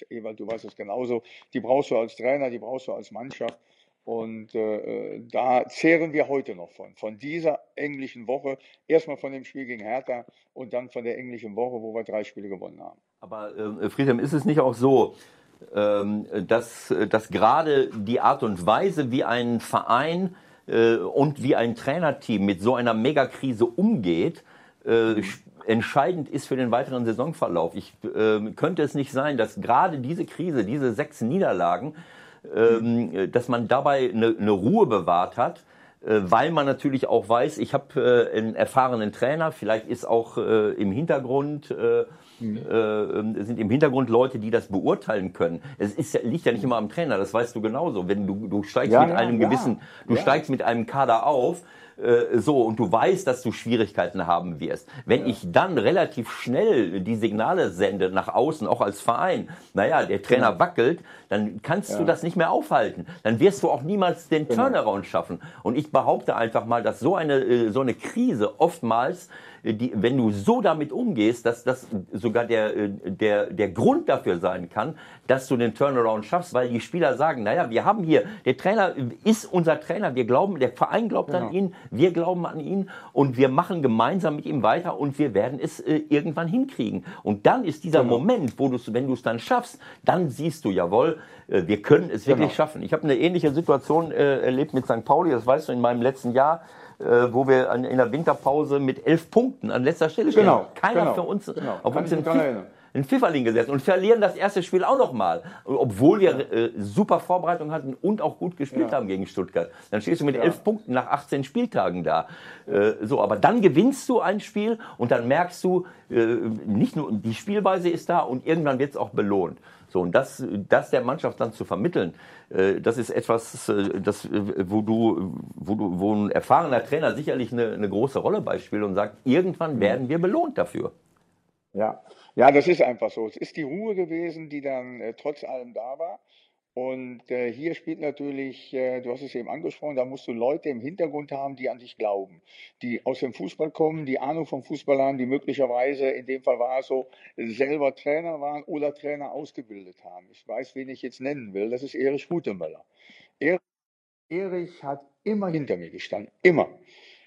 Speaker 5: Ewald, du weißt es genauso, die brauchst du als Trainer, die brauchst du als Mannschaft. Und äh, da zehren wir heute noch von, von dieser englischen Woche. Erstmal von dem Spiel gegen Hertha und dann von der englischen Woche, wo wir drei Spiele gewonnen haben.
Speaker 3: Aber äh, Friedhelm, ist es nicht auch so, ähm, dass, dass gerade die Art und Weise, wie ein Verein äh, und wie ein Trainerteam mit so einer Megakrise umgeht, äh, entscheidend ist für den weiteren Saisonverlauf. Ich äh, könnte es nicht sein, dass gerade diese Krise, diese sechs Niederlagen, ähm, dass man dabei eine, eine Ruhe bewahrt hat, äh, weil man natürlich auch weiß, ich habe äh, einen erfahrenen Trainer, vielleicht ist auch äh, im Hintergrund äh, mhm. äh, sind im Hintergrund Leute, die das beurteilen können. Es ist, liegt ja nicht immer am Trainer, das weißt du genauso. Wenn du, du steigst ja, mit einem ja, gewissen, du ja. steigst mit einem Kader auf, äh, so und du weißt, dass du Schwierigkeiten haben wirst. Wenn ja. ich dann relativ schnell die Signale sende nach außen, auch als Verein, naja, der Trainer genau. wackelt, dann kannst ja. du das nicht mehr aufhalten. Dann wirst du auch niemals den genau. Turnaround schaffen. Und ich behaupte einfach mal, dass so eine, äh, so eine Krise oftmals die, wenn du so damit umgehst, dass das sogar der, äh, der, der Grund dafür sein kann, dass du den Turnaround schaffst, weil die Spieler sagen, naja, wir haben hier, der Trainer ist unser Trainer, wir glauben, der Verein glaubt genau. an ihn, wir glauben an ihn und wir machen gemeinsam mit ihm weiter und wir werden es äh, irgendwann hinkriegen. Und dann ist dieser genau. Moment, wo du wenn du es dann schaffst, dann siehst du, jawohl, äh, wir können es wirklich genau. schaffen. Ich habe eine ähnliche Situation äh, erlebt mit St. Pauli, das weißt du, in meinem letzten Jahr äh, wo wir an, in der Winterpause mit elf Punkten an letzter Stelle stehen. Genau, Keiner genau, für uns genau. auf uns in, in Pfifferling gesetzt und verlieren das erste Spiel auch nochmal, obwohl wir äh, super Vorbereitung hatten und auch gut gespielt ja. haben gegen Stuttgart. Dann stehst du mit ja. elf Punkten nach 18 Spieltagen da. Äh, so, aber dann gewinnst du ein Spiel und dann merkst du, äh, nicht nur die Spielweise ist da und irgendwann wird es auch belohnt. So, und das, das der Mannschaft dann zu vermitteln, äh, das ist etwas, äh, das, äh, wo du, wo du, wo ein erfahrener Trainer sicherlich eine, eine große Rolle beispielt und sagt, irgendwann mhm. werden wir belohnt dafür.
Speaker 5: Ja, ja, das ist einfach so. Es ist die Ruhe gewesen, die dann äh, trotz allem da war. Und äh, hier spielt natürlich, äh, du hast es eben angesprochen, da musst du Leute im Hintergrund haben, die an dich glauben, die aus dem Fußball kommen, die Ahnung vom Fußball haben, die möglicherweise, in dem Fall war es so, selber Trainer waren oder Trainer ausgebildet haben. Ich weiß, wen ich jetzt nennen will, das ist Erich Rutemöller. Erich hat immer hinter mir gestanden, immer.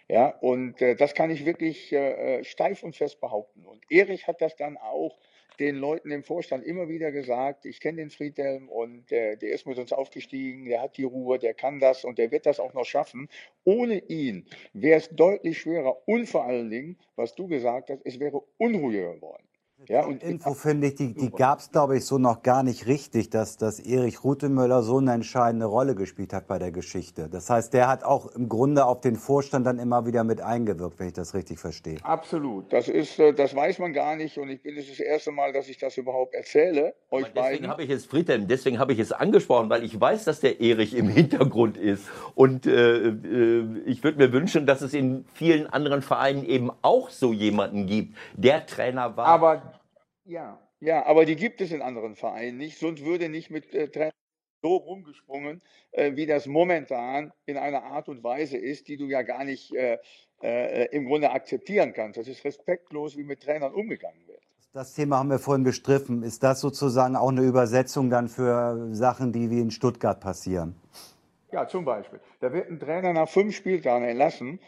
Speaker 5: Ja, und äh, das kann ich wirklich äh, äh steif und fest behaupten. Und Erich hat das dann auch den Leuten im Vorstand immer wieder gesagt, ich kenne den Friedhelm und äh, der ist mit uns aufgestiegen, der hat die Ruhe, der kann das und der wird das auch noch schaffen. Ohne ihn wäre es deutlich schwerer und vor allen Dingen, was du gesagt hast, es wäre unruhiger geworden.
Speaker 2: Ja, und Info finde ich, die, die gab es, glaube ich, so noch gar nicht richtig, dass, dass Erich Rutemöller so eine entscheidende Rolle gespielt hat bei der Geschichte. Das heißt, der hat auch im Grunde auf den Vorstand dann immer wieder mit eingewirkt, wenn ich das richtig verstehe.
Speaker 5: Absolut. Das ist, äh, das weiß man gar nicht und ich bin es das erste Mal, dass ich das überhaupt erzähle.
Speaker 3: Euch Aber deswegen habe ich es, Friedhelm, deswegen habe ich es angesprochen, weil ich weiß, dass der Erich im Hintergrund ist. Und äh, äh, ich würde mir wünschen, dass es in vielen anderen Vereinen eben auch so jemanden gibt, der Trainer war.
Speaker 5: Aber ja, ja, aber die gibt es in anderen Vereinen nicht, sonst würde nicht mit äh, Trainern so rumgesprungen, äh, wie das momentan in einer Art und Weise ist, die du ja gar nicht äh, äh, im Grunde akzeptieren kannst. Das ist respektlos, wie mit Trainern umgegangen wird.
Speaker 2: Das Thema haben wir vorhin gestriffen. Ist das sozusagen auch eine Übersetzung dann für Sachen, die wie in Stuttgart passieren?
Speaker 5: Ja, zum Beispiel. Da wird ein Trainer nach fünf Spieltagen entlassen,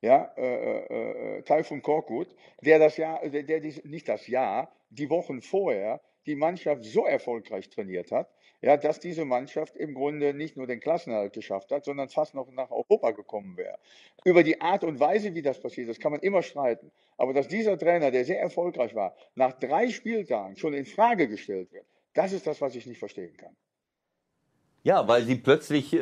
Speaker 5: ja, äh, äh, äh Taifun Korkut, der das Jahr, der, der nicht das Jahr, die Wochen vorher die Mannschaft so erfolgreich trainiert hat, ja, dass diese Mannschaft im Grunde nicht nur den Klassenerhalt geschafft hat, sondern fast noch nach Europa gekommen wäre. Über die Art und Weise, wie das passiert ist, kann man immer streiten. Aber dass dieser Trainer, der sehr erfolgreich war, nach drei Spieltagen schon in Frage gestellt wird, das ist das, was ich nicht verstehen kann.
Speaker 3: Ja, weil sie plötzlich äh,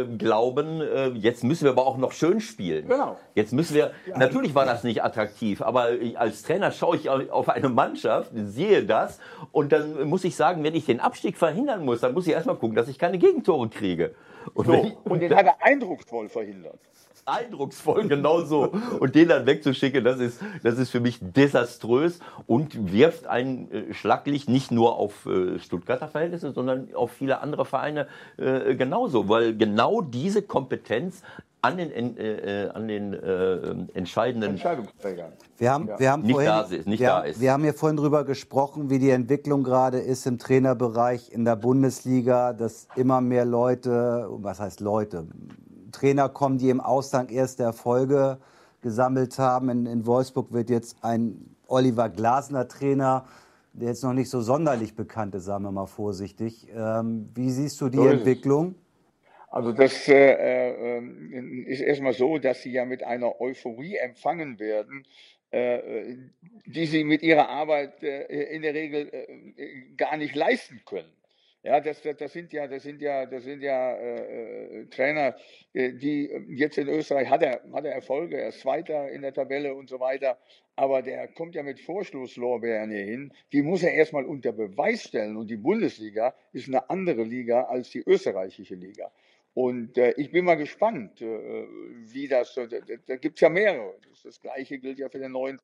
Speaker 3: äh, glauben, äh, jetzt müssen wir aber auch noch schön spielen.
Speaker 5: Genau.
Speaker 3: Jetzt müssen wir, natürlich war das nicht attraktiv, aber als Trainer schaue ich auf eine Mannschaft, sehe das und dann muss ich sagen, wenn ich den Abstieg verhindern muss, dann muss ich erstmal gucken, dass ich keine Gegentore kriege.
Speaker 5: Und, so, ich, und den hat er eindrucksvoll verhindert
Speaker 3: eindrucksvoll, genau so. Und den dann wegzuschicken, das ist, das ist für mich desaströs und wirft ein äh, Schlaglicht nicht nur auf äh, Stuttgarter Verhältnisse, sondern auf viele andere Vereine äh, genauso, weil genau diese Kompetenz an den, äh, an den äh, entscheidenden
Speaker 2: Entscheidungsträgern. Wir haben,
Speaker 3: ja.
Speaker 2: wir haben
Speaker 3: nicht,
Speaker 2: vorhin,
Speaker 3: da ist, nicht
Speaker 2: wir,
Speaker 3: da ist.
Speaker 2: Wir haben ja vorhin darüber gesprochen, wie die Entwicklung gerade ist im Trainerbereich in der Bundesliga, dass immer mehr Leute, was heißt Leute, Trainer kommen, die im Ausland erste Erfolge gesammelt haben. In, in Wolfsburg wird jetzt ein Oliver Glasner Trainer, der jetzt noch nicht so sonderlich bekannt ist, sagen wir mal vorsichtig. Ähm, wie siehst du die so Entwicklung?
Speaker 5: Also das äh, äh, ist erstmal so, dass sie ja mit einer Euphorie empfangen werden, äh, die sie mit ihrer Arbeit äh, in der Regel äh, gar nicht leisten können. Ja, das, das, das sind ja, das sind ja, das sind ja äh, äh Trainer, äh, die äh, jetzt in Österreich hat er, hat er Erfolge, er ist Zweiter in der Tabelle und so weiter, aber der kommt ja mit Vorschlusslorbeeren hier hin. Die muss er erstmal unter Beweis stellen und die Bundesliga ist eine andere Liga als die österreichische Liga. Und äh, ich bin mal gespannt, äh, wie das, da, da gibt es ja mehrere. Das, das gleiche gilt ja für den neuen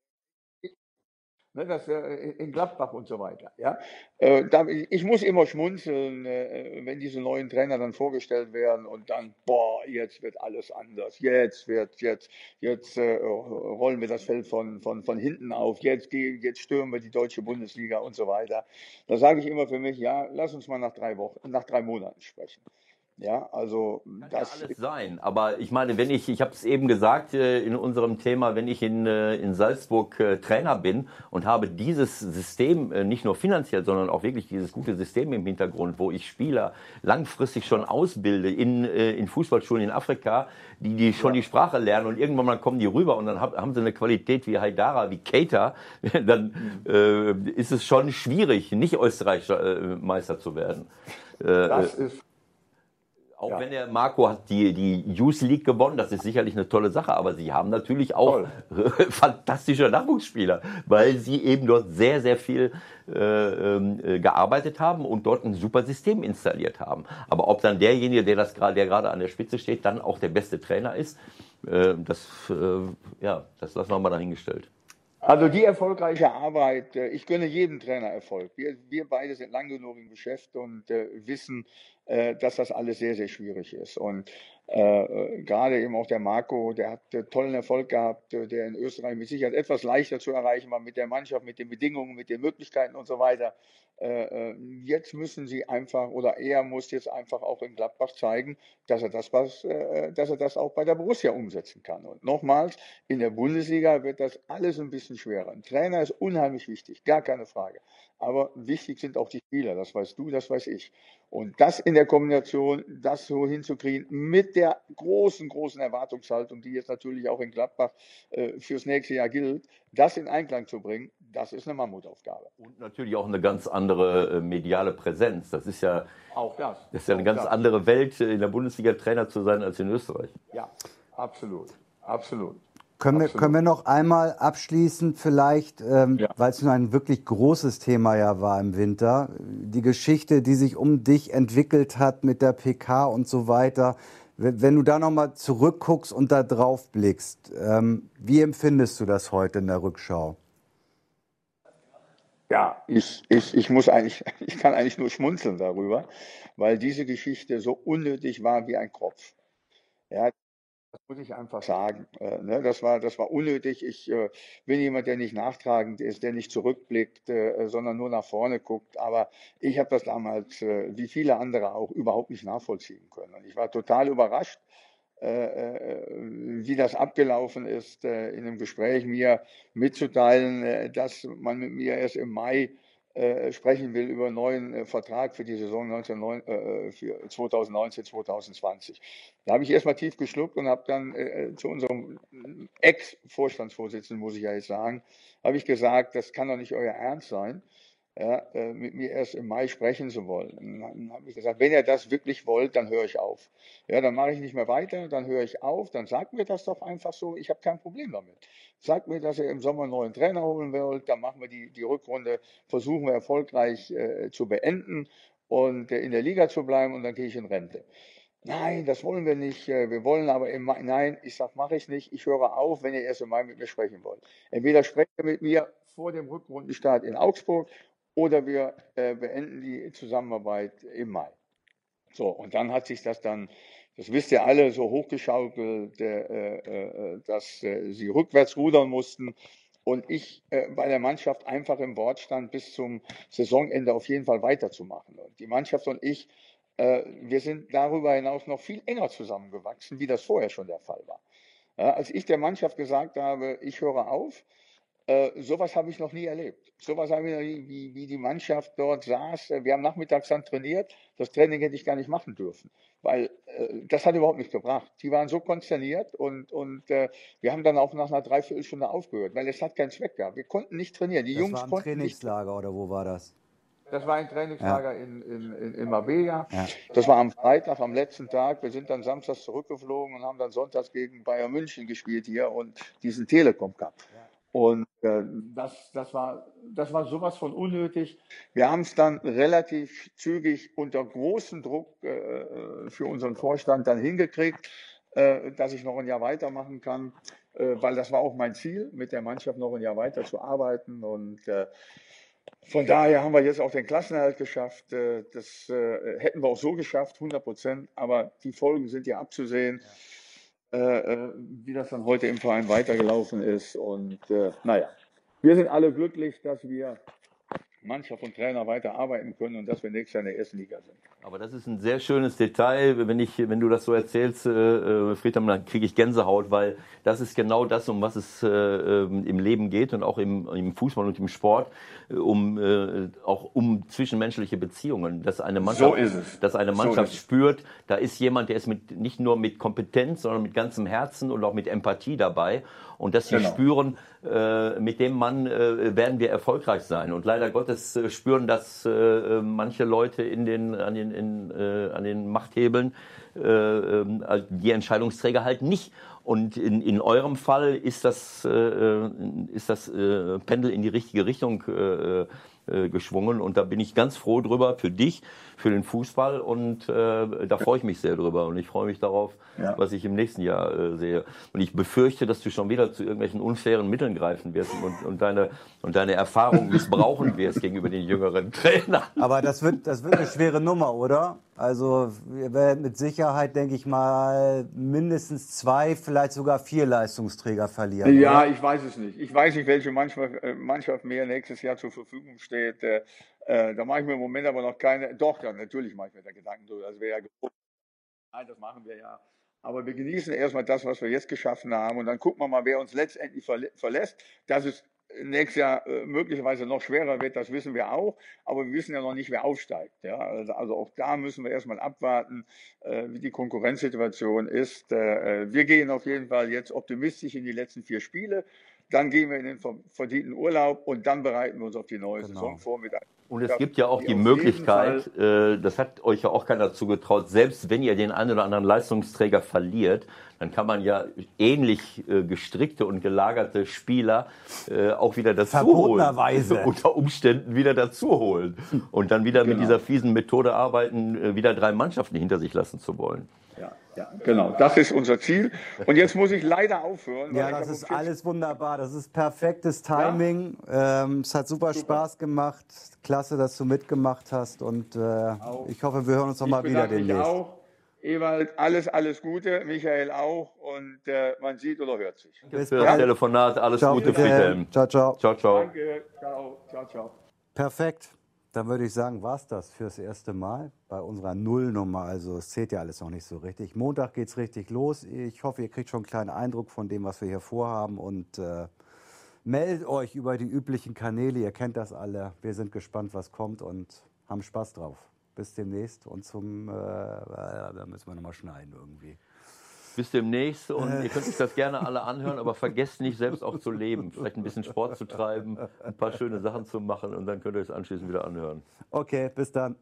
Speaker 5: Ne, das, äh, in Gladbach und so weiter. Ja? Äh, da, ich muss immer schmunzeln, äh, wenn diese neuen Trainer dann vorgestellt werden und dann, boah, jetzt wird alles anders. Jetzt wird, jetzt, jetzt rollen wir das Feld von, von, von hinten auf. Jetzt, jetzt stürmen wir die deutsche Bundesliga und so weiter. Da sage ich immer für mich, ja, lass uns mal nach drei Wochen, nach drei Monaten sprechen. Ja, also
Speaker 3: Kann das ja alles sein. Aber ich meine, wenn ich, ich habe es eben gesagt äh, in unserem Thema, wenn ich in, äh, in Salzburg äh, Trainer bin und habe dieses System nicht nur finanziell, sondern auch wirklich dieses gute System im Hintergrund, wo ich Spieler langfristig schon ausbilde in, in Fußballschulen in Afrika, die, die schon ja. die Sprache lernen und irgendwann mal kommen die rüber und dann hab, haben sie eine Qualität wie Haidara, wie Keita, dann mhm. ist es schon schwierig, nicht Österreicher Meister zu werden.
Speaker 5: Das ist
Speaker 3: auch ja. wenn der Marco hat die, die Youth League gewonnen, das ist sicherlich eine tolle Sache, aber sie haben natürlich auch fantastische Nachwuchsspieler, weil sie eben dort sehr, sehr viel äh, ähm, äh, gearbeitet haben und dort ein super System installiert haben. Aber ob dann derjenige, der das gerade, der gerade an der Spitze steht, dann auch der beste Trainer ist, äh, das, äh, ja, das lassen wir mal dahingestellt.
Speaker 5: Also die erfolgreiche Arbeit, äh, ich gönne jedem Trainer Erfolg. Wir, wir beide sind lang genug im Geschäft und äh, wissen, äh, dass das alles sehr, sehr schwierig ist. Und äh, äh, gerade eben auch der Marco, der hat äh, tollen Erfolg gehabt, äh, der in Österreich mit Sicherheit etwas leichter zu erreichen war mit der Mannschaft, mit den Bedingungen, mit den Möglichkeiten und so weiter. Äh, jetzt müssen sie einfach oder er muss jetzt einfach auch in Gladbach zeigen, dass er das was, dass er das auch bei der Borussia umsetzen kann. Und nochmals, in der Bundesliga wird das alles ein bisschen schwerer. Ein Trainer ist unheimlich wichtig, gar keine Frage. Aber wichtig sind auch die Spieler, das weißt du, das weiß ich. Und das in der Kombination, das so hinzukriegen mit der großen, großen Erwartungshaltung, die jetzt natürlich auch in Gladbach äh, fürs nächste Jahr gilt, das in Einklang zu bringen, das ist eine Mammutaufgabe.
Speaker 3: Und natürlich auch eine ganz andere äh, mediale Präsenz. Das ist ja,
Speaker 5: auch das.
Speaker 3: das ist ja eine ganz das. andere Welt, äh, in der Bundesliga Trainer zu sein als in Österreich.
Speaker 5: Ja, absolut. Absolut.
Speaker 2: Können wir, können wir noch einmal abschließend vielleicht, ähm, ja. weil es nur ein wirklich großes Thema ja war im Winter, die Geschichte, die sich um dich entwickelt hat mit der PK und so weiter. Wenn du da nochmal zurückguckst und da drauf blickst, ähm, wie empfindest du das heute in der Rückschau?
Speaker 5: Ja, ich, ich, ich muss eigentlich, ich kann eigentlich nur schmunzeln darüber, weil diese Geschichte so unnötig war wie ein Kopf. Ja, das muss ich einfach sagen. Äh, ne? das, war, das war unnötig. Ich äh, bin jemand, der nicht nachtragend ist, der nicht zurückblickt, äh, sondern nur nach vorne guckt. Aber ich habe das damals, äh, wie viele andere auch, überhaupt nicht nachvollziehen können. Und ich war total überrascht, äh, äh, wie das abgelaufen ist, in einem Gespräch mir mitzuteilen, dass man mit mir erst im Mai äh, sprechen will über einen neuen äh, Vertrag für die Saison 19, äh, für 2019, 2020. Da habe ich erstmal tief geschluckt und habe dann äh, zu unserem Ex-Vorstandsvorsitzenden, muss ich ja jetzt sagen, habe ich gesagt, das kann doch nicht euer Ernst sein, ja, äh, mit mir erst im Mai sprechen zu wollen. dann habe ich gesagt, wenn ihr das wirklich wollt, dann höre ich auf. Ja, dann mache ich nicht mehr weiter, dann höre ich auf, dann sagt mir das doch einfach so, ich habe kein Problem damit. Sagt mir, dass ihr im Sommer einen neuen Trainer holen wollt, dann machen wir die, die Rückrunde, versuchen wir erfolgreich äh, zu beenden und äh, in der Liga zu bleiben und dann gehe ich in Rente. Nein, das wollen wir nicht. Äh, wir wollen aber im Mai, nein, ich sage, mache ich nicht. Ich höre auf, wenn ihr erst im Mai mit mir sprechen wollt. Entweder sprecht ihr mit mir vor dem Rückrundenstart in Augsburg oder wir äh, beenden die Zusammenarbeit im Mai. So, und dann hat sich das dann, das wisst ihr alle, so hochgeschaukelt, äh, äh, dass äh, sie rückwärts rudern mussten und ich äh, bei der Mannschaft einfach im Wort stand, bis zum Saisonende auf jeden Fall weiterzumachen. Und die Mannschaft und ich, äh, wir sind darüber hinaus noch viel enger zusammengewachsen, wie das vorher schon der Fall war. Ja, als ich der Mannschaft gesagt habe, ich höre auf, äh, sowas habe ich noch nie erlebt. Sowas habe ich noch nie, wie, wie die Mannschaft dort saß. Wir haben nachmittags dann trainiert. Das Training hätte ich gar nicht machen dürfen, weil äh, das hat überhaupt nicht gebracht. Die waren so konsterniert und, und äh, wir haben dann auch nach einer Dreiviertelstunde aufgehört, weil es hat keinen Zweck gehabt. Wir konnten nicht trainieren. Die
Speaker 2: das
Speaker 5: Jungs
Speaker 2: war ein
Speaker 5: konnten
Speaker 2: Trainingslager
Speaker 5: nicht.
Speaker 2: oder wo war das?
Speaker 5: Das war ein Trainingslager ja. in, in, in, in Marbella. Ja. Das war am Freitag, am letzten Tag. Wir sind dann samstags zurückgeflogen und haben dann sonntags gegen Bayern München gespielt hier und diesen Telekom Cup. Ja. Und äh, das, das, war, das war sowas von unnötig. Wir haben es dann relativ zügig unter großem Druck äh, für unseren Vorstand dann hingekriegt, äh, dass ich noch ein Jahr weitermachen kann, äh, weil das war auch mein Ziel, mit der Mannschaft noch ein Jahr weiter zu arbeiten. Und äh, von daher haben wir jetzt auch den Klassenerhalt geschafft. Äh, das äh, hätten wir auch so geschafft, 100 Prozent. Aber die Folgen sind ja abzusehen. Ja äh, äh, wie das dann heute im Verein weitergelaufen ist. Und äh, naja, wir sind alle glücklich, dass wir Mannschaft und Trainer weiter arbeiten können und dass wir nächstes Jahr in der ersten Liga sind.
Speaker 3: Aber das ist ein sehr schönes Detail. Wenn, ich, wenn du das so erzählst, äh, äh Friedhelm, dann kriege ich Gänsehaut, weil das ist genau das, um was es äh, ähm, im Leben geht und auch im, im Fußball und im Sport, äh, um, äh, auch um zwischenmenschliche Beziehungen. Dass eine Mannschaft, so Dass eine Mannschaft so spürt, da ist jemand, der ist mit, nicht nur mit Kompetenz, sondern mit ganzem Herzen und auch mit Empathie dabei. Und dass sie genau. spüren, äh, mit dem Mann äh, werden wir erfolgreich sein. Und leider Gottes äh, spüren das äh, manche Leute in den, an, den, in, äh, an den Machthebeln, äh, ähm, die Entscheidungsträger halt nicht. Und in, in eurem Fall ist das, äh, ist das äh, Pendel in die richtige Richtung äh, geschwungen. Und da bin ich ganz froh drüber für dich, für den Fußball. Und äh, da freue ich mich sehr drüber. Und ich freue mich darauf, ja. was ich im nächsten Jahr äh, sehe. Und ich befürchte, dass du schon wieder zu irgendwelchen unfairen Mitteln greifen wirst und, und, deine, und deine Erfahrung missbrauchen wirst gegenüber den jüngeren Trainern.
Speaker 2: Aber das wird, das wird eine schwere Nummer, oder? Also wir werden mit Sicherheit, denke ich mal, mindestens zwei, vielleicht sogar vier Leistungsträger verlieren.
Speaker 5: Ja, oder? ich weiß es nicht. Ich weiß nicht, welche Mannschaft, äh, Mannschaft mehr nächstes Jahr zur Verfügung steht. Äh, da mache ich mir im Moment aber noch keine. Doch, ja, natürlich mache ich mir da Gedanken drüber. Das wäre ja Nein, das machen wir ja. Aber wir genießen erstmal das, was wir jetzt geschaffen haben. Und dann gucken wir mal, wer uns letztendlich verlässt. Dass es nächstes Jahr äh, möglicherweise noch schwerer wird, das wissen wir auch. Aber wir wissen ja noch nicht, wer aufsteigt. Ja? Also, also auch da müssen wir erstmal abwarten, äh, wie die Konkurrenzsituation ist. Äh, wir gehen auf jeden Fall jetzt optimistisch in die letzten vier Spiele. Dann gehen wir in den verdienten Urlaub und dann bereiten wir uns auf die neue genau. Saison vor mit
Speaker 3: und es gibt ja auch die Möglichkeit, äh, das hat euch ja auch keiner zugetraut, selbst wenn ihr den einen oder anderen Leistungsträger verliert, dann kann man ja ähnlich äh, gestrickte und gelagerte Spieler äh, auch wieder dazu holen. Unter Umständen wieder dazu holen. Und dann wieder genau. mit dieser fiesen Methode arbeiten, äh, wieder drei Mannschaften hinter sich lassen zu wollen.
Speaker 5: Ja, genau. Das ist unser Ziel. Und jetzt muss ich leider aufhören.
Speaker 2: Ja, das ist alles wunderbar. Das ist perfektes Timing. Ja? Ähm, es hat super, super, Spaß gemacht. Klasse, dass du mitgemacht hast. Und äh, ich hoffe, wir hören uns noch mal wieder demnächst. Ich auch.
Speaker 5: Ewald, alles, alles Gute. Michael auch. Und äh, man sieht oder hört sich.
Speaker 3: Bis für das Telefonat. Alles ciao, Gute, Friedhelm.
Speaker 2: Ciao, ciao.
Speaker 3: Ciao, ciao.
Speaker 5: Danke. Ciao, ciao, ciao.
Speaker 2: Perfekt. Dann würde ich sagen, war es das fürs erste Mal bei unserer Nullnummer. Also es zählt ja alles noch nicht so richtig. Montag geht es richtig los. Ich hoffe, ihr kriegt schon einen kleinen Eindruck von dem, was wir hier vorhaben. Und äh, meldet euch über die üblichen Kanäle. Ihr kennt das alle. Wir sind gespannt, was kommt und haben Spaß drauf. Bis demnächst und zum, äh, da müssen wir nochmal schneiden irgendwie.
Speaker 3: Bis demnächst und ihr könnt euch das gerne alle anhören, aber vergesst nicht, selbst auch zu leben. Vielleicht ein bisschen Sport zu treiben, ein paar schöne Sachen zu machen und dann könnt ihr es anschließend wieder anhören.
Speaker 2: Okay, bis dann.